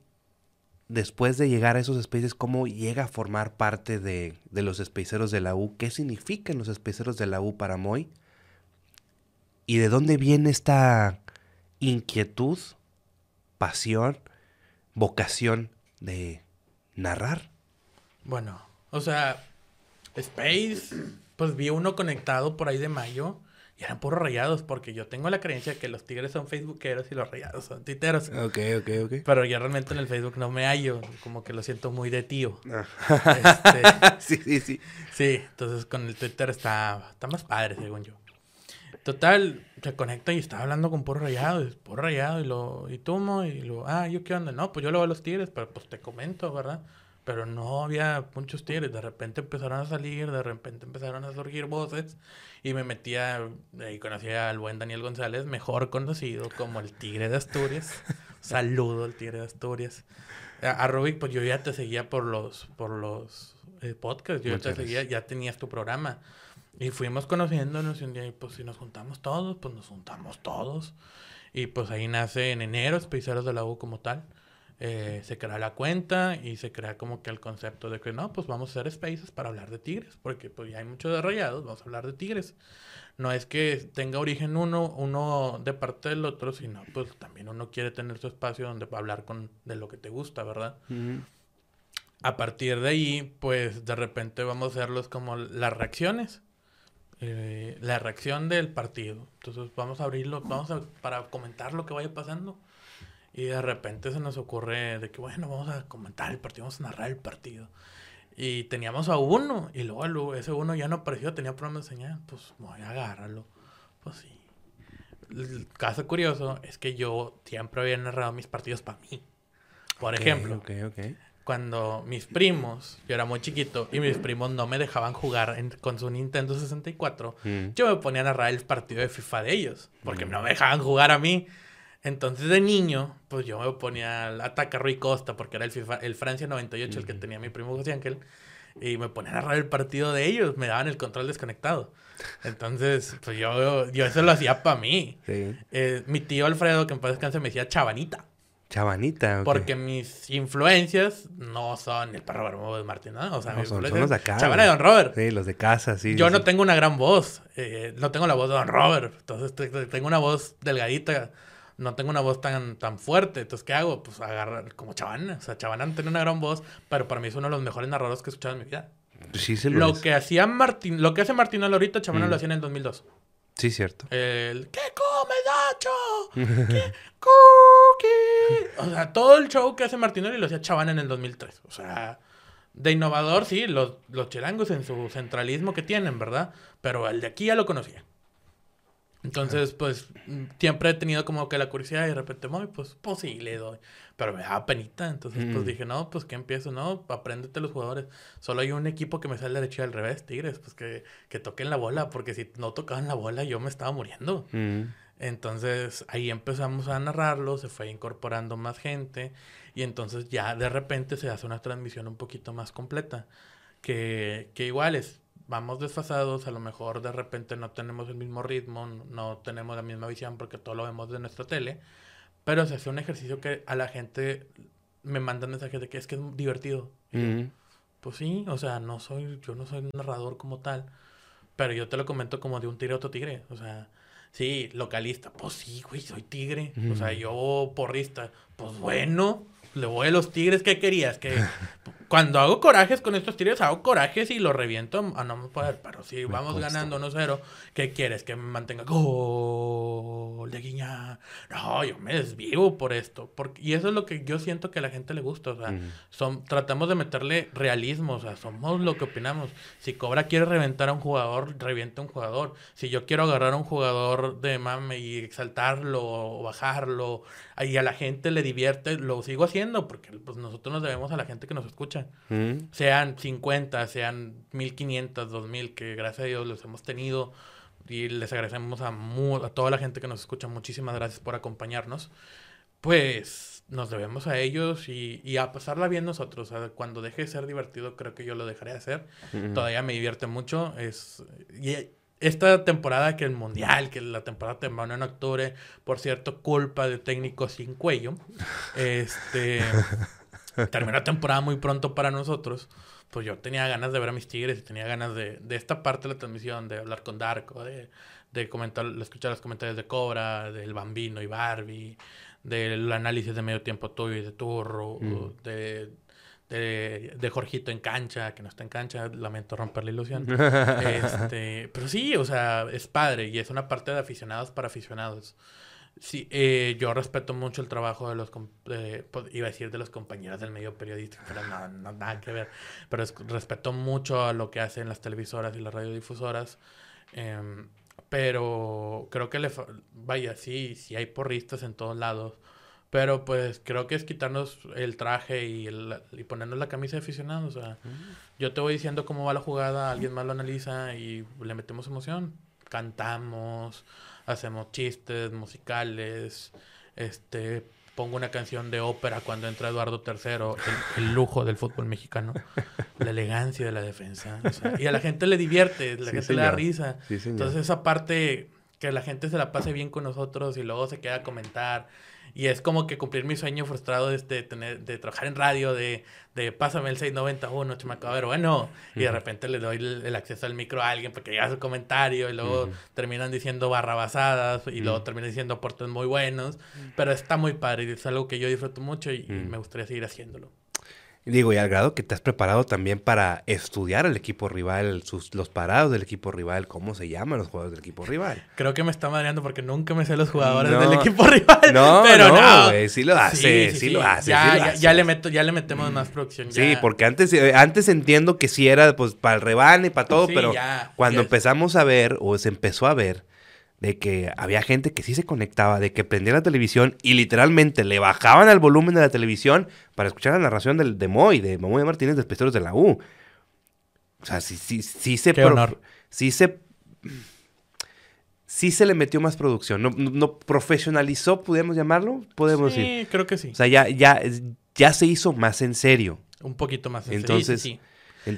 después de llegar a esos spaces, cómo llega a formar parte de, de los spaceros de la U? ¿Qué significan los spaceros de la U para Moy? ¿Y de dónde viene esta inquietud, pasión, vocación de narrar? Bueno, o sea, Space, pues vi uno conectado por ahí de mayo y eran puros rayados, porque yo tengo la creencia que los tigres son facebookeros y los rayados son titeros. Ok, ok, ok. Pero yo realmente en el Facebook no me hallo, como que lo siento muy de tío. Este, sí, sí, sí. sí, entonces con el Twitter está, está más padre, según yo. Total, se conecta y está hablando con puro rayado, y puro rayado, y lo, y tumo, y lo, ah, ¿yo qué onda? No, pues yo lo veo a los tigres, pero pues te comento, ¿verdad? Pero no había muchos tigres. De repente empezaron a salir, de repente empezaron a surgir voces y me metía, y conocía al buen Daniel González, mejor conocido como el Tigre de Asturias. Saludo al Tigre de Asturias. A, a Rubik, pues yo ya te seguía por los, por los eh, podcasts, yo ya te seguía, ya tenías tu programa. Y fuimos conociéndonos y un día, y pues si nos juntamos todos, pues nos juntamos todos. Y pues ahí nace en enero Especiales de la U como tal. Eh, se crea la cuenta y se crea como que el concepto de que no, pues vamos a hacer spaces para hablar de tigres, porque pues ya hay muchos desarrollados, vamos a hablar de tigres. No es que tenga origen uno, uno de parte del otro, sino pues también uno quiere tener su espacio donde hablar con, de lo que te gusta, ¿verdad? Ujú. A partir de ahí, pues de repente vamos a hacerlos como las reacciones. eh, la reacción del partido. Entonces vamos a abrirlo, vamos a, para comentar lo que vaya pasando. Y de repente se nos ocurre de que, bueno, vamos a comentar el partido, vamos a narrar el partido. Y teníamos a uno, y luego ese uno ya no apareció, tenía problemas de señal. Pues voy a agarrarlo. Pues sí. El caso curioso es que yo siempre había narrado mis partidos para mí. Por Ok, ejemplo, Ok, ok. cuando mis primos, yo era muy chiquito, y mis primos no me dejaban jugar en- con su Nintendo 64, Mm. yo me ponía a narrar el partido de FIFA de ellos, porque no me dejaban jugar a mí. Entonces de niño, pues yo me ponía a atacar Rui Costa, porque era el, FIFA, el Francia 98 el que tenía mi primo José Ángel, y me ponía a narrar el partido de ellos, me daban el control desconectado. Entonces, pues yo, yo eso lo hacía para mí. Sí. Eh, mi tío Alfredo, que en paz descanse, me decía chabanita. Chabanita. ok. Porque mis influencias no son el perro Bermúdez de Martín, ¿no? O sea, No, son- son los de acá, Chavana de. Don Robert. Sí, los de casa, sí. Yo sí, no tengo una gran voz. eh, no tengo la voz de Don Robert. Entonces te- te- tengo una voz delgadita. No tengo una voz tan, tan fuerte. Entonces, ¿qué hago? Pues agarrar como Chavana. O sea, Chavana no tiene una gran voz, pero para mí es uno de los mejores narradores que he escuchado en mi vida. Sí, se lo, Lo es. que hacía Martín, lo que hace Martín ahorita, Chavana Mm. lo hacía en el 2002. Sí, cierto. El ¿Qué comes, Nacho? ¿Qué cookie? O sea, todo el show que hace Martinelli lo hacía Chavana en el 2003. O sea, de innovador, sí, los, los chilangos en su centralismo que tienen, ¿verdad? Pero el de aquí ya lo conocía. Entonces, pues, siempre he tenido como que la curiosidad y de repente, "Muy, pues, pues sí, le doy. Pero me daba penita. Entonces, pues Mm. dije, no, pues, ¿qué empiezo? No, apréndete los jugadores. Solo hay un equipo que me sale derecho y al revés, Tigres. Pues que, que toquen la bola, porque si no tocaban la bola, yo me estaba muriendo. Mm. Entonces ahí empezamos a narrarlo, se fue incorporando más gente y entonces ya de repente se hace una transmisión un poquito más completa. Que, que igual es, vamos desfasados, a lo mejor de repente no tenemos el mismo ritmo, no tenemos la misma visión porque todo lo vemos de nuestra tele, pero se hace un ejercicio que a la gente me mandan mensajes de que es que es divertido. Yo, pues sí, o sea, no soy, yo no soy un narrador como tal, pero yo te lo comento como de un tigre a otro tigre, o sea, sí, localista, pues sí, güey, soy tigre, o sea, yo porrista, pues bueno, le voy a los tigres, ¿qué querías? Que cuando hago corajes con estos tigres, hago corajes y los reviento a no poder, pero si vamos ganando 1-0, ¿qué quieres? Que me mantenga gol de guiña. No, yo me desvivo por esto, porque, y eso es lo que yo siento que a la gente le gusta, o sea, Mm. son, tratamos de meterle realismo, o sea, somos lo que opinamos. Si Cobra quiere reventar a un jugador, revienta a un jugador. Si yo quiero agarrar a un jugador de mame y exaltarlo o bajarlo, y a la gente le divierte, lo sigo haciendo, porque pues nosotros nos debemos a la gente que nos escucha. Mm. Sean 50, sean 1500, 2000, que gracias a Dios los hemos tenido. Y les agradecemos a, a toda la gente que nos escucha. Muchísimas gracias por acompañarnos. Pues nos debemos a ellos y, y a pasarla bien nosotros. O sea, cuando deje de ser divertido, creo que yo lo dejaré de hacer. Mm. Todavía me divierte mucho. Es, y esta temporada que el Mundial, que la temporada terminó en octubre, por cierto, culpa de técnicos sin cuello. Este terminó la temporada muy pronto para nosotros. Pues yo tenía ganas de ver a mis tigres y tenía ganas de, de esta parte de la transmisión, de hablar con Darko, de, de comentar, de escuchar los comentarios de Cobra, del Bambino y Barbie, del análisis de medio tiempo tuyo y de Turro, Mm. de, de, de Jorgito en cancha, que no está en cancha, lamento romper la ilusión. este, pero sí, o sea, es padre y es una parte de aficionados para aficionados. Sí, eh, yo respeto mucho el trabajo de los, pues, iba a decir de los compañeros del medio periodístico, pero no, no, nada que ver. Pero es- respeto mucho a lo que hacen las televisoras y las radiodifusoras. em, pero creo que le, vaya, sí, sí hay porristas en todos lados, Pero pues creo que es quitarnos el traje y, el, y ponernos la camisa de aficionados. O sea, yo te voy diciendo cómo va la jugada, alguien más lo analiza y le metemos emoción. Cantamos, hacemos chistes musicales, este pongo una canción de ópera cuando entra Eduardo III, el, lujo del fútbol mexicano, la elegancia de la defensa. y a la gente le divierte, la gente le da risa. Entonces esa parte que la gente se la pase bien con nosotros y luego se queda a comentar. Y es como que cumplir mi sueño frustrado de, tener, de trabajar en radio, de, de pásame el 691, chamaco, a ver, bueno, y de repente le doy el, acceso al micro a alguien para que haga su comentario y luego terminan diciendo barrabasadas y luego terminan diciendo aportes muy buenos, pero está muy padre y es algo que yo disfruto mucho y me gustaría seguir haciéndolo. Digo, y al grado que te has preparado también para estudiar al equipo rival, sus, los parados del equipo rival, cómo se llaman los jugadores del equipo rival. Creo que me está mareando porque nunca me sé los jugadores del equipo rival. No, pero no, güey, sí lo hace, sí, lo hace. Ya, ya, le meto, ya le metemos más producción. Sí, porque antes, eh, antes entiendo que sí era pues para el rebane y para todo, pero cuando empezamos a ver, o se empezó a ver, de que había gente que sí se conectaba, de que prendía la televisión y literalmente le bajaban al volumen de la televisión para escuchar la narración del, de Moy, de Moy Martínez de Pesqueros de la U. O sea, sí, sí, sí se... Qué honor. Sí se... Sí se le metió más producción. No, no, profesionalizó, podemos llamarlo, podemos sí, decir. Sí, creo que sí. O sea, ya, ya, ya se hizo más en serio. Un poquito más en serio. Entonces, sí,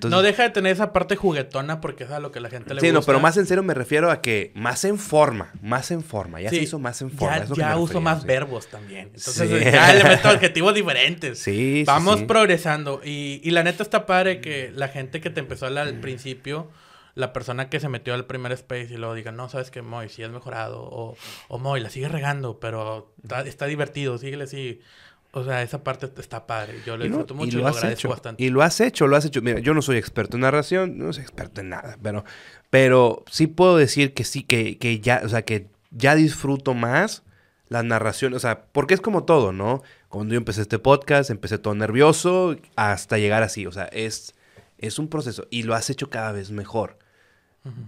no deja de tener esa parte juguetona porque es a lo que la gente le gusta. Sí, no, pero más en serio me refiero a que más en forma, más en forma. Ya se hizo más en forma. Ya, uso más verbos también. Entonces ya le meto objetivos diferentes. Sí, Vamos progresando. Y, y, la neta está padre que la gente que te empezó al, al principio la persona que se metió al primer space y luego diga, no, sabes que Moy, sí has mejorado, o, o Moy, la sigue regando, pero está, está divertido, síguele así. O sea, esa parte está padre. Yo lo disfruto mucho y lo, agradezco bastante. Y lo has hecho, lo has hecho. Mira, yo no soy experto en narración, no soy experto en nada, pero, pero sí puedo decir que sí, que, que ya, o sea, que ya disfruto más la narración. O sea, porque es como todo, ¿no? Cuando yo empecé este podcast, empecé todo nervioso hasta llegar así. O sea, es, es un proceso y lo has hecho cada vez mejor.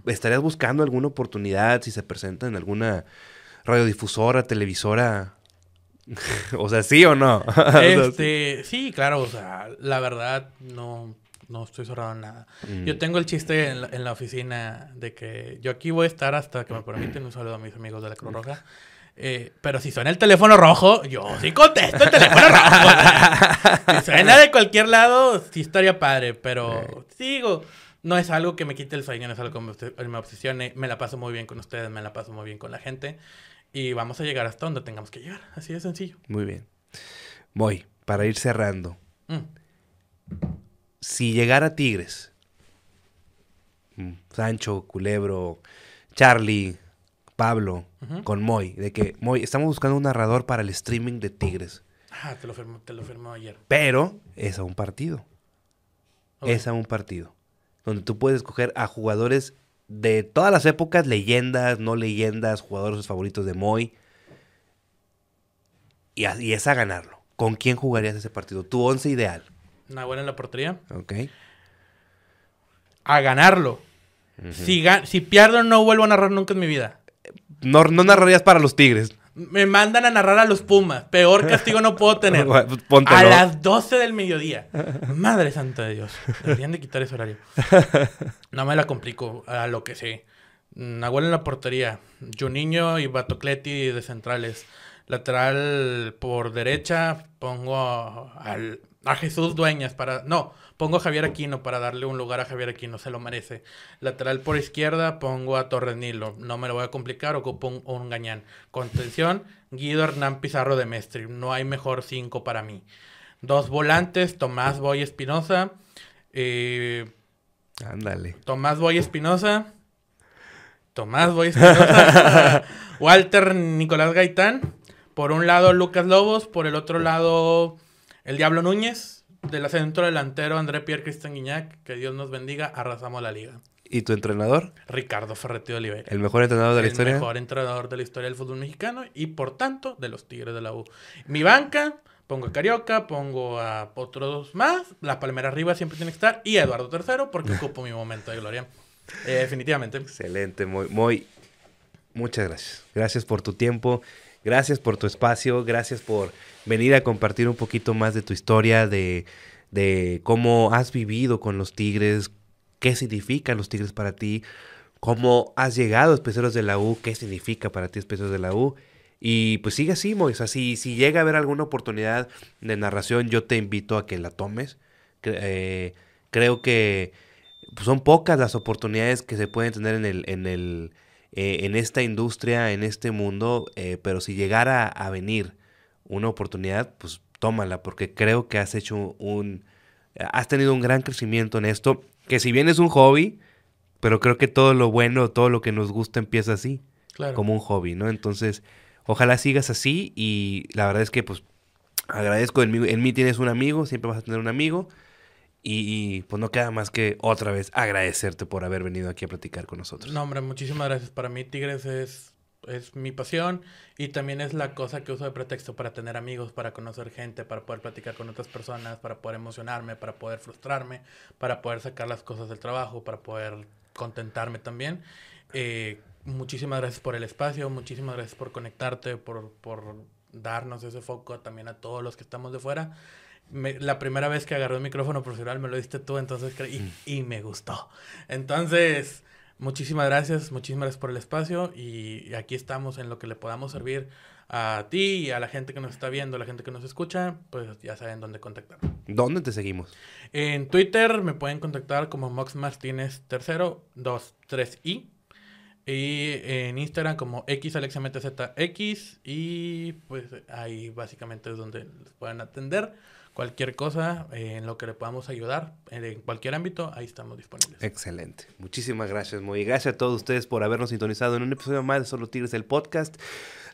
¿Estarías buscando alguna oportunidad si se presenta en alguna radiodifusora, televisora? o sea, ¿sí o no? este, sí, claro, o sea, la verdad no, no estoy cerrado en nada. Mm. Yo tengo el chiste en la, oficina de que yo aquí voy a estar hasta que me permiten un saludo a mis amigos de la Cruz Roja. Eh, pero si suena el teléfono rojo, yo sí contesto el teléfono rojo. si suena de cualquier lado, sí estaría padre, pero sigo. No es algo que me quite el sueño, no es algo que me obsesione. Me la paso muy bien con ustedes, me la paso muy bien con la gente. Y vamos a llegar hasta donde tengamos que llegar. Así de sencillo. Muy bien. Voy, para ir cerrando. Mm. Si llegara Tigres, mm, Sancho, Culebro, Charlie, Pablo, con Moy, de que Moy, estamos buscando un narrador para el streaming de Tigres. Ah, te lo firmó, te lo firmó ayer. Pero es a un partido. Es a un partido. Donde tú puedes escoger a jugadores de todas las épocas, leyendas, no leyendas, jugadores favoritos de Moy. Y, es a ganarlo. ¿Con quién jugarías ese partido? Tu once ideal. buena en la portería. Ok. A ganarlo. si, si pierdo, no vuelvo a narrar nunca en mi vida. No, no narrarías para los Tigres. Me mandan a narrar a los Pumas. Peor castigo no puedo tener. Pues a las 12 del mediodía. Madre santa de Dios. Deberían de quitar ese horario. No me la complico a lo que sé. Nahuel en la portería. Juninho y Batocleti de centrales. Lateral por derecha pongo al, a Jesús Dueñas para... No, pongo a Javier Aquino para darle un lugar a Javier Aquino, se lo merece. Lateral por izquierda pongo a Torres Nilo, no me lo voy a complicar, ocupo un, un gañán. Contención, Guido Hernán Pizarro de Mestre, no hay mejor cinco para mí. Dos volantes, Tomás Boy Espinosa. Eh, Ándale. Tomás Boy Espinosa. Tomás Boy Espinosa. Walter Nicolás Gaitán. Por un lado Lucas Lobos, por el otro lado el Diablo Núñez, del centro delantero André Pierre Cristian Guiñac, que Dios nos bendiga, arrasamos la liga. ¿Y tu entrenador? Ricardo Ferretti Oliveira. ¿El mejor entrenador de la historia? El mejor entrenador de la historia del fútbol mexicano y por tanto de los Tigres de la U. Mi banca, pongo a Carioca, pongo a otros más, la palmera arriba siempre tiene que estar y a Eduardo III porque ocupo mi momento de gloria. Eh, definitivamente. Excelente, muy, muy. Muchas gracias. Gracias por tu tiempo. Gracias por tu espacio, gracias por venir a compartir un poquito más de tu historia, de, de cómo has vivido con los Tigres, qué significan los Tigres para ti, cómo has llegado a Especeros de la U, qué significa para ti Especeros de la U. Y pues sigue así, Mois. si, si llega a haber alguna oportunidad de narración, yo te invito a que la tomes. Eh, creo que pues, son pocas las oportunidades que se pueden tener en el, en el, eh, en esta industria, en este mundo, eh, pero si llegara a venir una oportunidad, pues tómala, porque creo que has hecho un, has tenido un gran crecimiento en esto, que si bien es un hobby, pero creo que todo lo bueno, todo lo que nos gusta empieza así, como un hobby, ¿no? Entonces, ojalá sigas así y la verdad es que pues agradezco, en mí, en mí tienes un amigo, siempre vas a tener un amigo. Y, pues no queda más que otra vez agradecerte por haber venido aquí a platicar con nosotros. No, hombre, muchísimas gracias. Para mí Tigres es, es mi pasión y también es la cosa que uso de pretexto para tener amigos, para conocer gente, para poder platicar con otras personas, para poder emocionarme, para poder frustrarme, para poder sacar las cosas del trabajo, para poder contentarme también. Eh, muchísimas gracias por el espacio, muchísimas gracias por conectarte, por, por darnos ese foco también a todos los que estamos de fuera la primera vez que agarré el micrófono profesional me lo diste tú, entonces y, mm. y me gustó. Entonces, muchísimas gracias, muchísimas gracias por el espacio y aquí estamos en lo que le podamos servir a ti y a la gente que nos está viendo, a la gente que nos escucha, pues ya saben dónde contactar. ¿Dónde te seguimos? En Twitter me pueden contactar como Mox Martínez tercero, 2, 3 i. Y en Instagram como XAlexMTZX y pues ahí básicamente es donde les pueden atender cualquier cosa eh, en lo que le podamos ayudar, en cualquier ámbito, ahí estamos disponibles. Excelente. Muchísimas gracias, muy Gracias a todos ustedes por habernos sintonizado en un episodio más de Solo Tigres del podcast.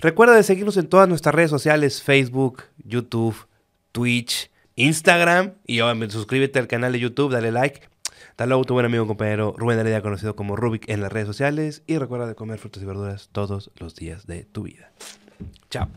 Recuerda de seguirnos en todas nuestras redes sociales, Facebook, YouTube, Twitch, Instagram y obviamente suscríbete al canal de YouTube, dale like. Dale a tu buen amigo compañero Rubén Heredia, conocido como Rubik en las redes sociales. Y recuerda de comer frutas y verduras todos los días de tu vida. Chao.